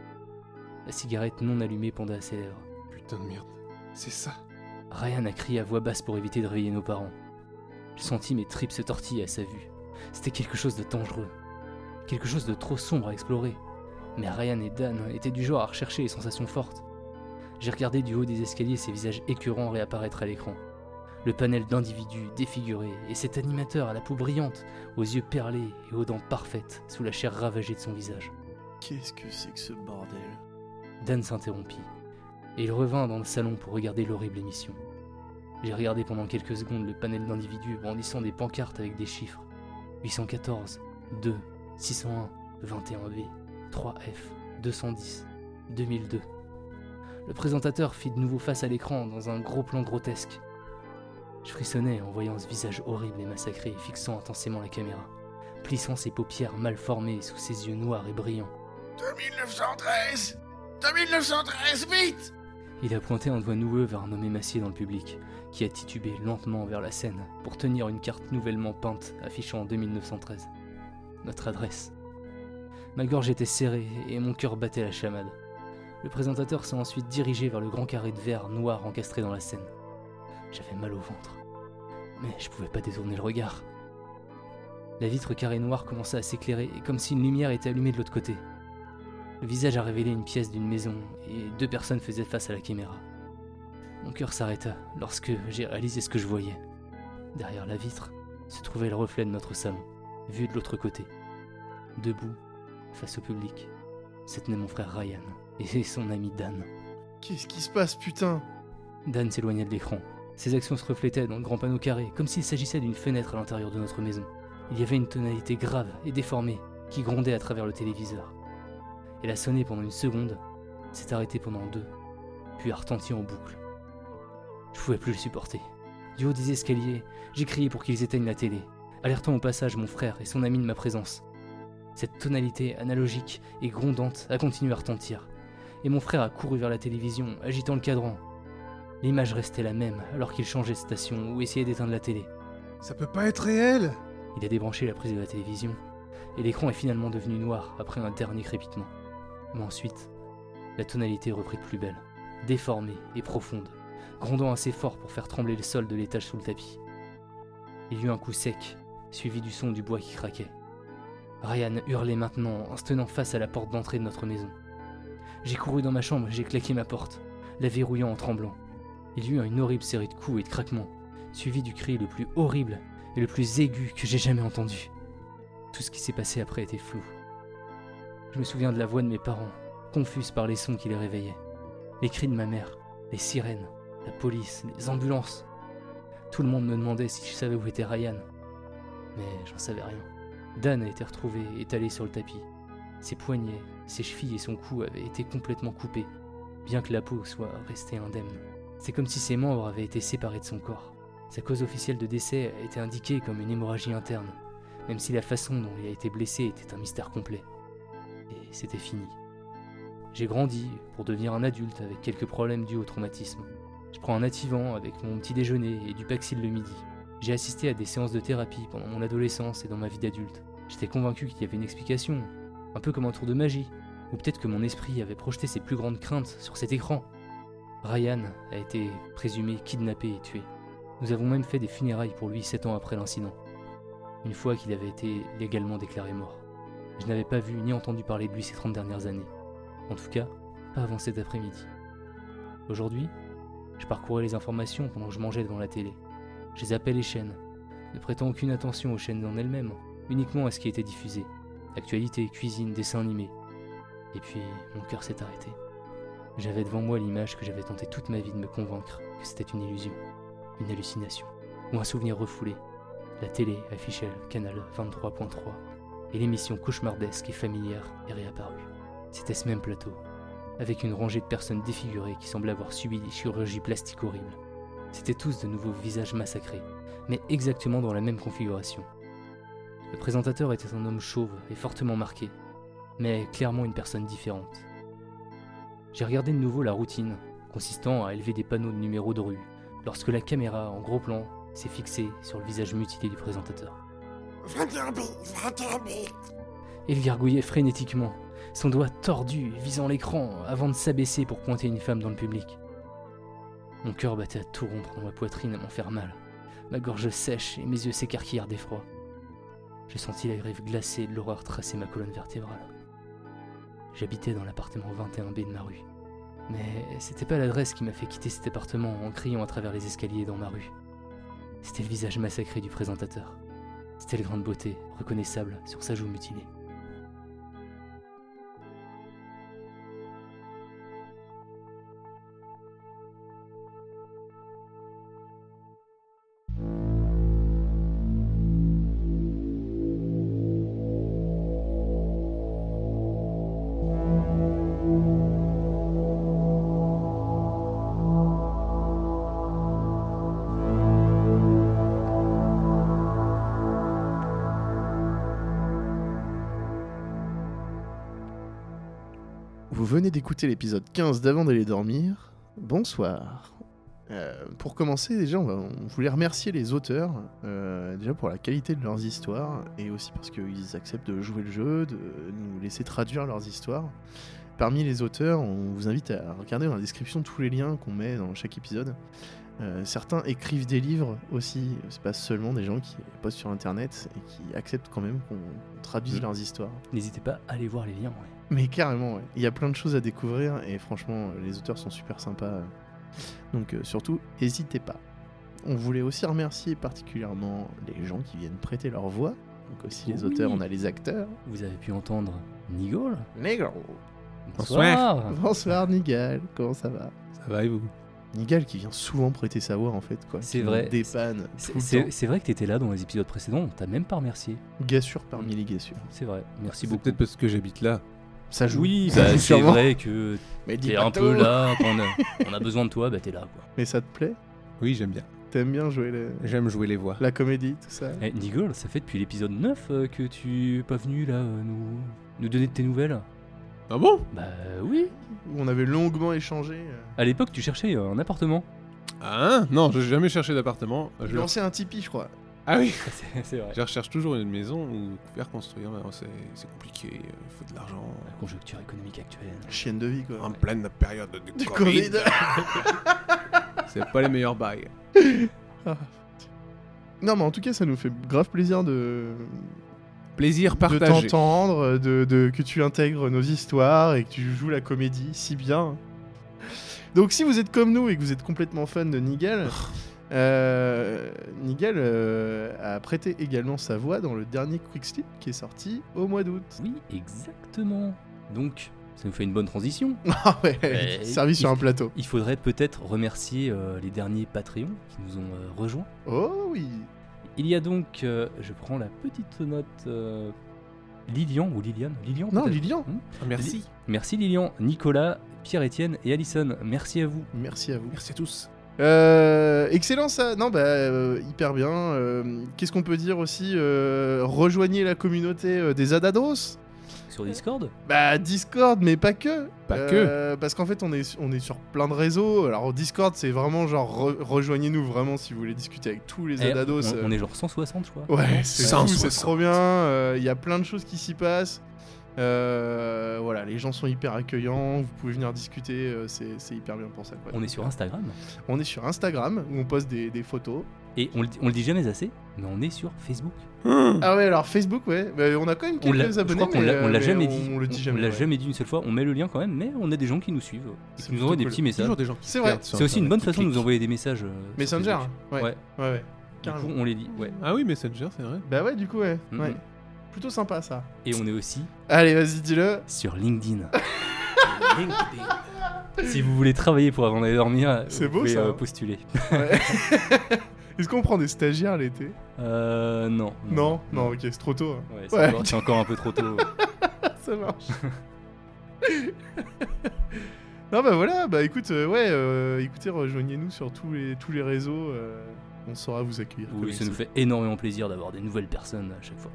La cigarette non allumée pendait à ses lèvres. Putain de merde. C'est ça. Ryan a crié à voix basse pour éviter de réveiller nos parents. Je sentis mes tripes se tortiller à sa vue. C'était quelque chose de dangereux. Quelque chose de trop sombre à explorer. Mais Ryan et Dan étaient du genre à rechercher les sensations fortes. J'ai regardé du haut des escaliers ces visages écœurants réapparaître à l'écran. Le panel d'individus défigurés et cet animateur à la peau brillante, aux yeux perlés et aux dents parfaites sous la chair ravagée de son visage. Qu'est-ce que c'est que ce bordel? Dan s'interrompit et il revint dans le salon pour regarder l'horrible émission. J'ai regardé pendant quelques secondes le panel d'individus brandissant des pancartes avec des chiffres 814, 2, 601, 21B, 3F, 210, 2002. Le présentateur fit de nouveau face à l'écran dans un gros plan grotesque. Je frissonnais en voyant ce visage horrible et massacré fixant intensément la caméra, plissant ses paupières mal formées sous ses yeux noirs et brillants. 2913 2913, vite Il a pointé un doigt noueux vers un homme émacié dans le public, qui a titubé lentement vers la scène pour tenir une carte nouvellement peinte affichant 2913. Notre adresse. Ma gorge était serrée et mon cœur battait la chamade. Le présentateur s'est ensuite dirigé vers le grand carré de verre noir encastré dans la scène. J'avais mal au ventre. Mais je pouvais pas détourner le regard. La vitre carré noir commença à s'éclairer, comme si une lumière était allumée de l'autre côté. Le visage a révélé une pièce d'une maison, et deux personnes faisaient face à la caméra. Mon cœur s'arrêta lorsque j'ai réalisé ce que je voyais. Derrière la vitre se trouvait le reflet de notre salon, vu de l'autre côté. Debout, face au public, se tenait mon frère Ryan et son ami Dan. Qu'est-ce qui se passe, putain? Dan s'éloignait de l'écran. Ses actions se reflétaient dans le grand panneau carré, comme s'il s'agissait d'une fenêtre à l'intérieur de notre maison. Il y avait une tonalité grave et déformée qui grondait à travers le téléviseur. Elle a sonné pendant une seconde, s'est arrêtée pendant deux, puis a retenti en boucle. Je pouvais plus le supporter. Du haut des escaliers, j'ai crié pour qu'ils éteignent la télé, alertant au passage mon frère et son ami de ma présence. Cette tonalité analogique et grondante a continué à retentir, et mon frère a couru vers la télévision, agitant le cadran. L'image restait la même alors qu'il changeait de station ou essayait d'éteindre la télé. Ça peut pas être réel Il a débranché la prise de la télévision, et l'écran est finalement devenu noir après un dernier crépitement. Mais ensuite, la tonalité reprit plus belle, déformée et profonde, grondant assez fort pour faire trembler le sol de l'étage sous le tapis. Il y eut un coup sec, suivi du son du bois qui craquait. Ryan hurlait maintenant en se tenant face à la porte d'entrée de notre maison. J'ai couru dans ma chambre, j'ai claqué ma porte, la verrouillant en tremblant. Il y eut une horrible série de coups et de craquements, suivi du cri le plus horrible et le plus aigu que j'ai jamais entendu. Tout ce qui s'est passé après était flou. Je me souviens de la voix de mes parents, confuse par les sons qui les réveillaient. Les cris de ma mère, les sirènes, la police, les ambulances. Tout le monde me demandait si je savais où était Ryan. Mais j'en savais rien. Dan a été retrouvé étalé sur le tapis. Ses poignets, ses chevilles et son cou avaient été complètement coupés, bien que la peau soit restée indemne. C'est comme si ses membres avaient été séparés de son corps. Sa cause officielle de décès a été indiquée comme une hémorragie interne, même si la façon dont il a été blessé était un mystère complet. C'était fini. J'ai grandi pour devenir un adulte avec quelques problèmes dus au traumatisme. Je prends un activant avec mon petit déjeuner et du Paxil le midi. J'ai assisté à des séances de thérapie pendant mon adolescence et dans ma vie d'adulte. J'étais convaincu qu'il y avait une explication, un peu comme un tour de magie, ou peut-être que mon esprit avait projeté ses plus grandes craintes sur cet écran. Ryan a été présumé kidnappé et tué. Nous avons même fait des funérailles pour lui sept ans après l'incident, une fois qu'il avait été légalement déclaré mort. Je n'avais pas vu ni entendu parler de lui ces 30 dernières années. En tout cas, pas avant cet après-midi. Aujourd'hui, je parcourais les informations pendant que je mangeais devant la télé. Je zappais les chaînes, ne prêtant aucune attention aux chaînes en elles-mêmes, uniquement à ce qui était diffusé. Actualité, cuisine, dessins animés. Et puis, mon cœur s'est arrêté. J'avais devant moi l'image que j'avais tenté toute ma vie de me convaincre que c'était une illusion, une hallucination, ou un souvenir refoulé. La télé affichait le canal 23.3, et l'émission cauchemardesque et familière est réapparue. C'était ce même plateau, avec une rangée de personnes défigurées qui semblaient avoir subi des chirurgies plastiques horribles. C'étaient tous de nouveaux visages massacrés, mais exactement dans la même configuration. Le présentateur était un homme chauve et fortement marqué, mais clairement une personne différente. J'ai regardé de nouveau la routine, consistant à élever des panneaux de numéros de rue, lorsque la caméra, en gros plan, s'est fixée sur le visage mutilé du présentateur. 21 bits, 21 bits. Il gargouillait frénétiquement, son doigt tordu visant l'écran avant de s'abaisser pour pointer une femme dans le public. Mon cœur battait à tout rompre dans ma poitrine à m'en faire mal. Ma gorge sèche et mes yeux s'écarquillèrent d'effroi. J'ai senti la grève glacée de l'horreur tracer ma colonne vertébrale. J'habitais dans l'appartement 21B de ma rue. Mais c'était pas l'adresse qui m'a fait quitter cet appartement en criant à travers les escaliers dans ma rue. C'était le visage massacré du présentateur. C'était le grain de beauté, reconnaissable sur sa joue mutilée. Vous venez d'écouter l'épisode 15 d'Avant d'aller dormir. Bonsoir. Euh, pour commencer, déjà, on, va- on voulait remercier les auteurs, euh, déjà pour la qualité de leurs histoires, et aussi parce qu'ils acceptent de jouer le jeu, de nous laisser traduire leurs histoires. Parmi les auteurs, on vous invite à regarder dans la description tous les liens qu'on met dans chaque épisode. Euh, certains écrivent des livres aussi, c'est pas seulement des gens qui postent sur internet et qui acceptent quand même qu'on traduise Mhm. leurs histoires. N'hésitez pas à aller voir les liens. ouais. Mais carrément, ouais. Il y a plein de choses à découvrir et franchement, les auteurs sont super sympas. Donc euh, surtout, n'hésitez pas. On voulait aussi remercier particulièrement les gens qui viennent prêter leur voix. Donc aussi les Oui. auteurs, on a les acteurs. Vous avez pu entendre Nigol Nigal Bonsoir. Bonsoir Nigal, comment ça va? Ça va et vous? Nigal qui vient souvent prêter sa voix en fait quoi. C'est vrai. Dépanne. C'est- tout le C'est temps. c'est vrai que t'étais là dans les épisodes précédents, on t'a même pas remercié. Gassure parmi les gassures. C'est vrai, merci C'est beaucoup. peut-être parce que j'habite là. Ça joue. Oui, Ça bah, joue c'est sûrement. vrai que Mais dis t'es pas un tout. peu là, quand on a, on a besoin de toi, bah t'es là quoi. Mais ça te plaît? Oui, j'aime bien. T'aimes bien jouer le- J'aime jouer les voix. la comédie, tout ça? Eh, Nigol, ça fait depuis l'épisode 9 euh, que tu es pas venu là euh, nous, nous donner de tes nouvelles Ah bon? Bah oui. Où on avait longuement échangé. euh. À l'époque, tu cherchais euh, un appartement. Ah non, j'ai jamais cherché d'appartement. Je- J'ai lancé un Tipeee, je crois. Ah oui C'est vrai. Je recherche toujours une maison ou faire construire, mais c'est c'est compliqué, il faut de l'argent. La conjoncture économique actuelle. Chienne de vie, quoi. En pleine période de Du Covid, Covid. c'est pas les meilleurs bails. Non, mais en tout cas, ça nous fait grave plaisir de, Plaisir de partagé. t'entendre, de, de- que tu intègres nos histoires et que tu joues la comédie si bien. Donc, si vous êtes comme nous et que vous êtes complètement fan de Nigel, euh, Nigel euh, a prêté également sa voix dans le dernier Quickslip qui est sorti au mois d'août. Oui, exactement. Donc, ça nous fait une bonne transition. Ah ouais, Ouais, servi sur un plateau. Il faudrait peut-être remercier euh, les derniers Patreons qui nous ont euh, rejoints. Oh oui. Il y a donc, euh, je prends la petite note, euh, Lilian ou Liliane? Lilian Non, Lilian. Hmm? Ah, merci. Merci Lilian, Nicolas, Pierre-Étienne et Alison. Merci à vous. Merci à vous. Merci à tous. Euh, excellent ça, non bah euh, hyper bien. Euh, Qu'est-ce qu'on peut dire aussi Euh, Rejoignez la communauté euh, des Adados. Sur Discord Bah Discord, mais pas que. Pas Euh, Parce qu'en fait on est on est sur plein de réseaux. Alors Discord c'est vraiment genre re- rejoignez-nous vraiment si vous voulez discuter avec tous les Eh, Adados. on, on est genre 160 je crois. Ouais, c'est fou, 160. c'est trop bien. euh, Il y a plein de choses qui s'y passent. Euh, voilà, les gens sont hyper accueillants. Vous pouvez venir discuter. euh, c'est c'est hyper bien pour ça. quoi. On est sur Instagram. On est sur Instagram où on poste des, des photos. Et on le, dit- on le dit jamais assez, mais on est sur Facebook. Ah ouais, alors Facebook, ouais. Bah, on a quand même On l'a- quelques je abonnés. crois qu'on mais, l'a on euh, l'a mais jamais on- dit. On le dit jamais. l'a ouais. jamais dit une seule fois. On met le lien quand même, mais on a des gens qui nous suivent, et C'est qui nous envoient des petits messages. Toujours des gens qui C'est se vrai. perdent sur C'est aussi une Internet, bonne qui façon de nous cliquent. envoyer des messages. euh, sur Messenger. Facebook. Ouais. Ouais. Ouais, ouais. Du Carrément. coup, on les dit. Ouais. Ah oui, Messenger, c'est vrai. Bah ouais, du coup, ouais. Mhm. ouais. Plutôt sympa ça. Et on est aussi Allez, vas-y, dis-le. sur LinkedIn. si vous voulez travailler pour avant d'aller dormir, C'est vous beau, pouvez ça, euh, hein. postuler. Ouais. Est-ce qu'on prend des stagiaires l'été? Euh, non. non, non, ok, c'est trop tôt. hein. Ouais, c'est Ouais. encore, un peu trop tôt. Ça marche. non, bah voilà, bah écoute, euh, ouais, euh, écoutez, rejoignez-nous sur tous les, tous les réseaux. euh, on saura vous accueillir. Oui, ça nous fait énormément plaisir d'avoir des nouvelles personnes à chaque fois.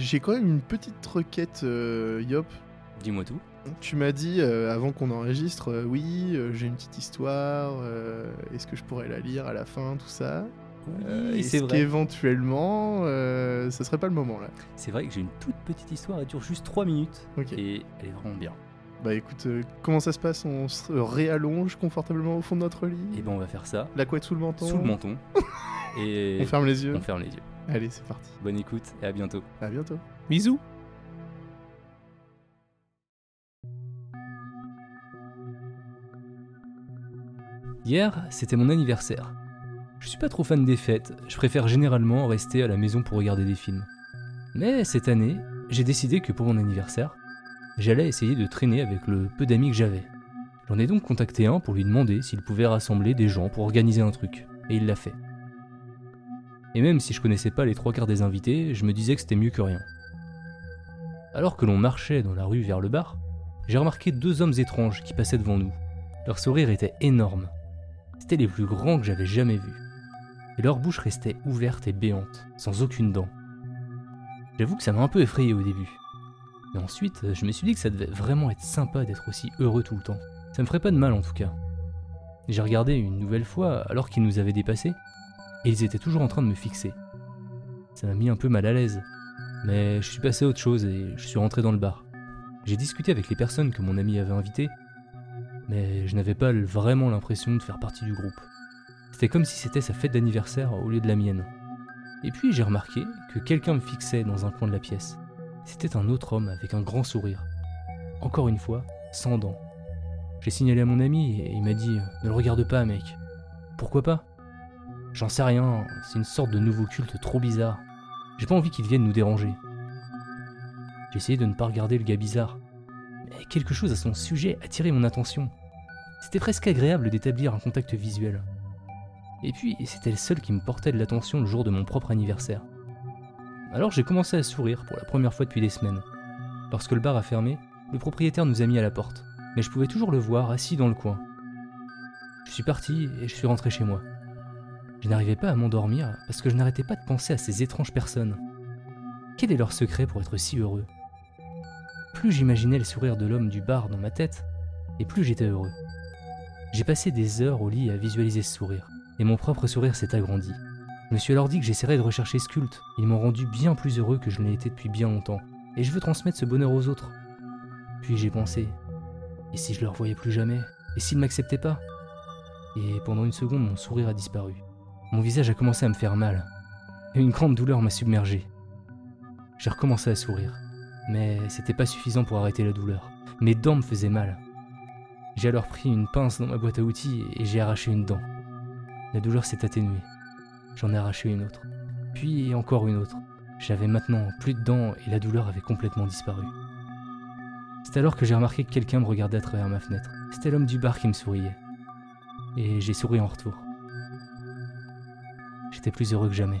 J'ai quand même une petite requête, euh, Yop. Dis-moi tout. Tu m'as dit euh, avant qu'on enregistre, euh, oui, j'ai une petite histoire. Est-ce que je pourrais la lire à la fin, tout ça? Oui, Est-ce c'est vrai. qu'éventuellement, ça serait pas le moment là? C'est vrai que j'ai une toute petite histoire, elle dure juste 3 minutes. Et elle est vraiment bien. Bah écoute, euh, comment ça se passe? On se réallonge confortablement au fond de notre lit? Et ben on va faire ça La couette sous le menton sous le menton. et On ferme les yeux on ferme les yeux. Allez, c'est parti. Bonne écoute et à bientôt. À bientôt. Bisous Hier, c'était mon anniversaire. Je suis pas trop fan des fêtes, je préfère généralement rester à la maison pour regarder des films. Mais cette année, j'ai décidé que pour mon anniversaire, j'allais essayer de traîner avec le peu d'amis que j'avais. J'en ai donc contacté un pour lui demander s'il pouvait rassembler des gens pour organiser un truc, et il l'a fait. Et même si je connaissais pas les trois quarts des invités, je me disais que c'était mieux que rien. Alors que l'on marchait dans la rue vers le bar, j'ai remarqué deux hommes étranges qui passaient devant nous. Leur sourire était énorme. C'était les plus grands que j'avais jamais vus. Et leur bouche restait ouverte et béante, sans aucune dent. J'avoue que ça m'a un peu effrayé au début. Mais ensuite, je me suis dit que ça devait vraiment être sympa d'être aussi heureux tout le temps. Ça me ferait pas de mal en tout cas. J'ai regardé une nouvelle fois alors qu'ils nous avaient dépassés, et ils étaient toujours en train de me fixer. Ça m'a mis un peu mal à l'aise, mais je suis passé à autre chose et je suis rentré dans le bar. J'ai discuté avec les personnes que mon ami avait invitées, mais je n'avais pas vraiment l'impression de faire partie du groupe. C'était comme si c'était sa fête d'anniversaire au lieu de la mienne. Et puis j'ai remarqué que quelqu'un me fixait dans un coin de la pièce. C'était un autre homme avec un grand sourire. Encore une fois, sans dents. J'ai signalé à mon ami et il m'a dit Ne le regarde pas, mec. Pourquoi pas? J'en sais rien, c'est une sorte de nouveau culte trop bizarre. J'ai pas envie qu'il vienne nous déranger. J'ai essayé de ne pas regarder le gars bizarre, mais quelque chose à son sujet attirait mon attention. C'était presque agréable d'établir un contact visuel. Et puis, c'était le seul qui me portait de l'attention le jour de mon propre anniversaire. Alors j'ai commencé à sourire pour la première fois depuis des semaines. Lorsque le bar a fermé, le propriétaire nous a mis à la porte, mais je pouvais toujours le voir assis dans le coin. Je suis parti et je suis rentré chez moi. Je n'arrivais pas à m'endormir parce que je n'arrêtais pas de penser à ces étranges personnes. Quel est leur secret pour être si heureux? Plus j'imaginais le sourire de l'homme du bar dans ma tête, et plus j'étais heureux. J'ai passé des heures au lit à visualiser ce sourire, et mon propre sourire s'est agrandi. Je me suis alors dit que j'essaierais de rechercher ce culte. Ils m'ont rendu bien plus heureux que je ne l'ai été depuis bien longtemps, et je veux transmettre ce bonheur aux autres. Puis j'ai pensé, et si je le revoyais plus jamais? Et s'ils m'acceptaient pas? Et pendant une seconde, mon sourire a disparu. Mon visage a commencé à me faire mal, et une grande douleur m'a submergé. J'ai recommencé à sourire, mais c'était pas suffisant pour arrêter la douleur. Mes dents me faisaient mal. J'ai alors pris une pince dans ma boîte à outils et j'ai arraché une dent. La douleur s'est atténuée. J'en ai arraché une autre. Puis encore une autre. J'avais maintenant plus de dents et la douleur avait complètement disparu. C'est alors que j'ai remarqué que quelqu'un me regardait à travers ma fenêtre. C'était l'homme du bar qui me souriait. Et j'ai souri en retour. Plus heureux que jamais.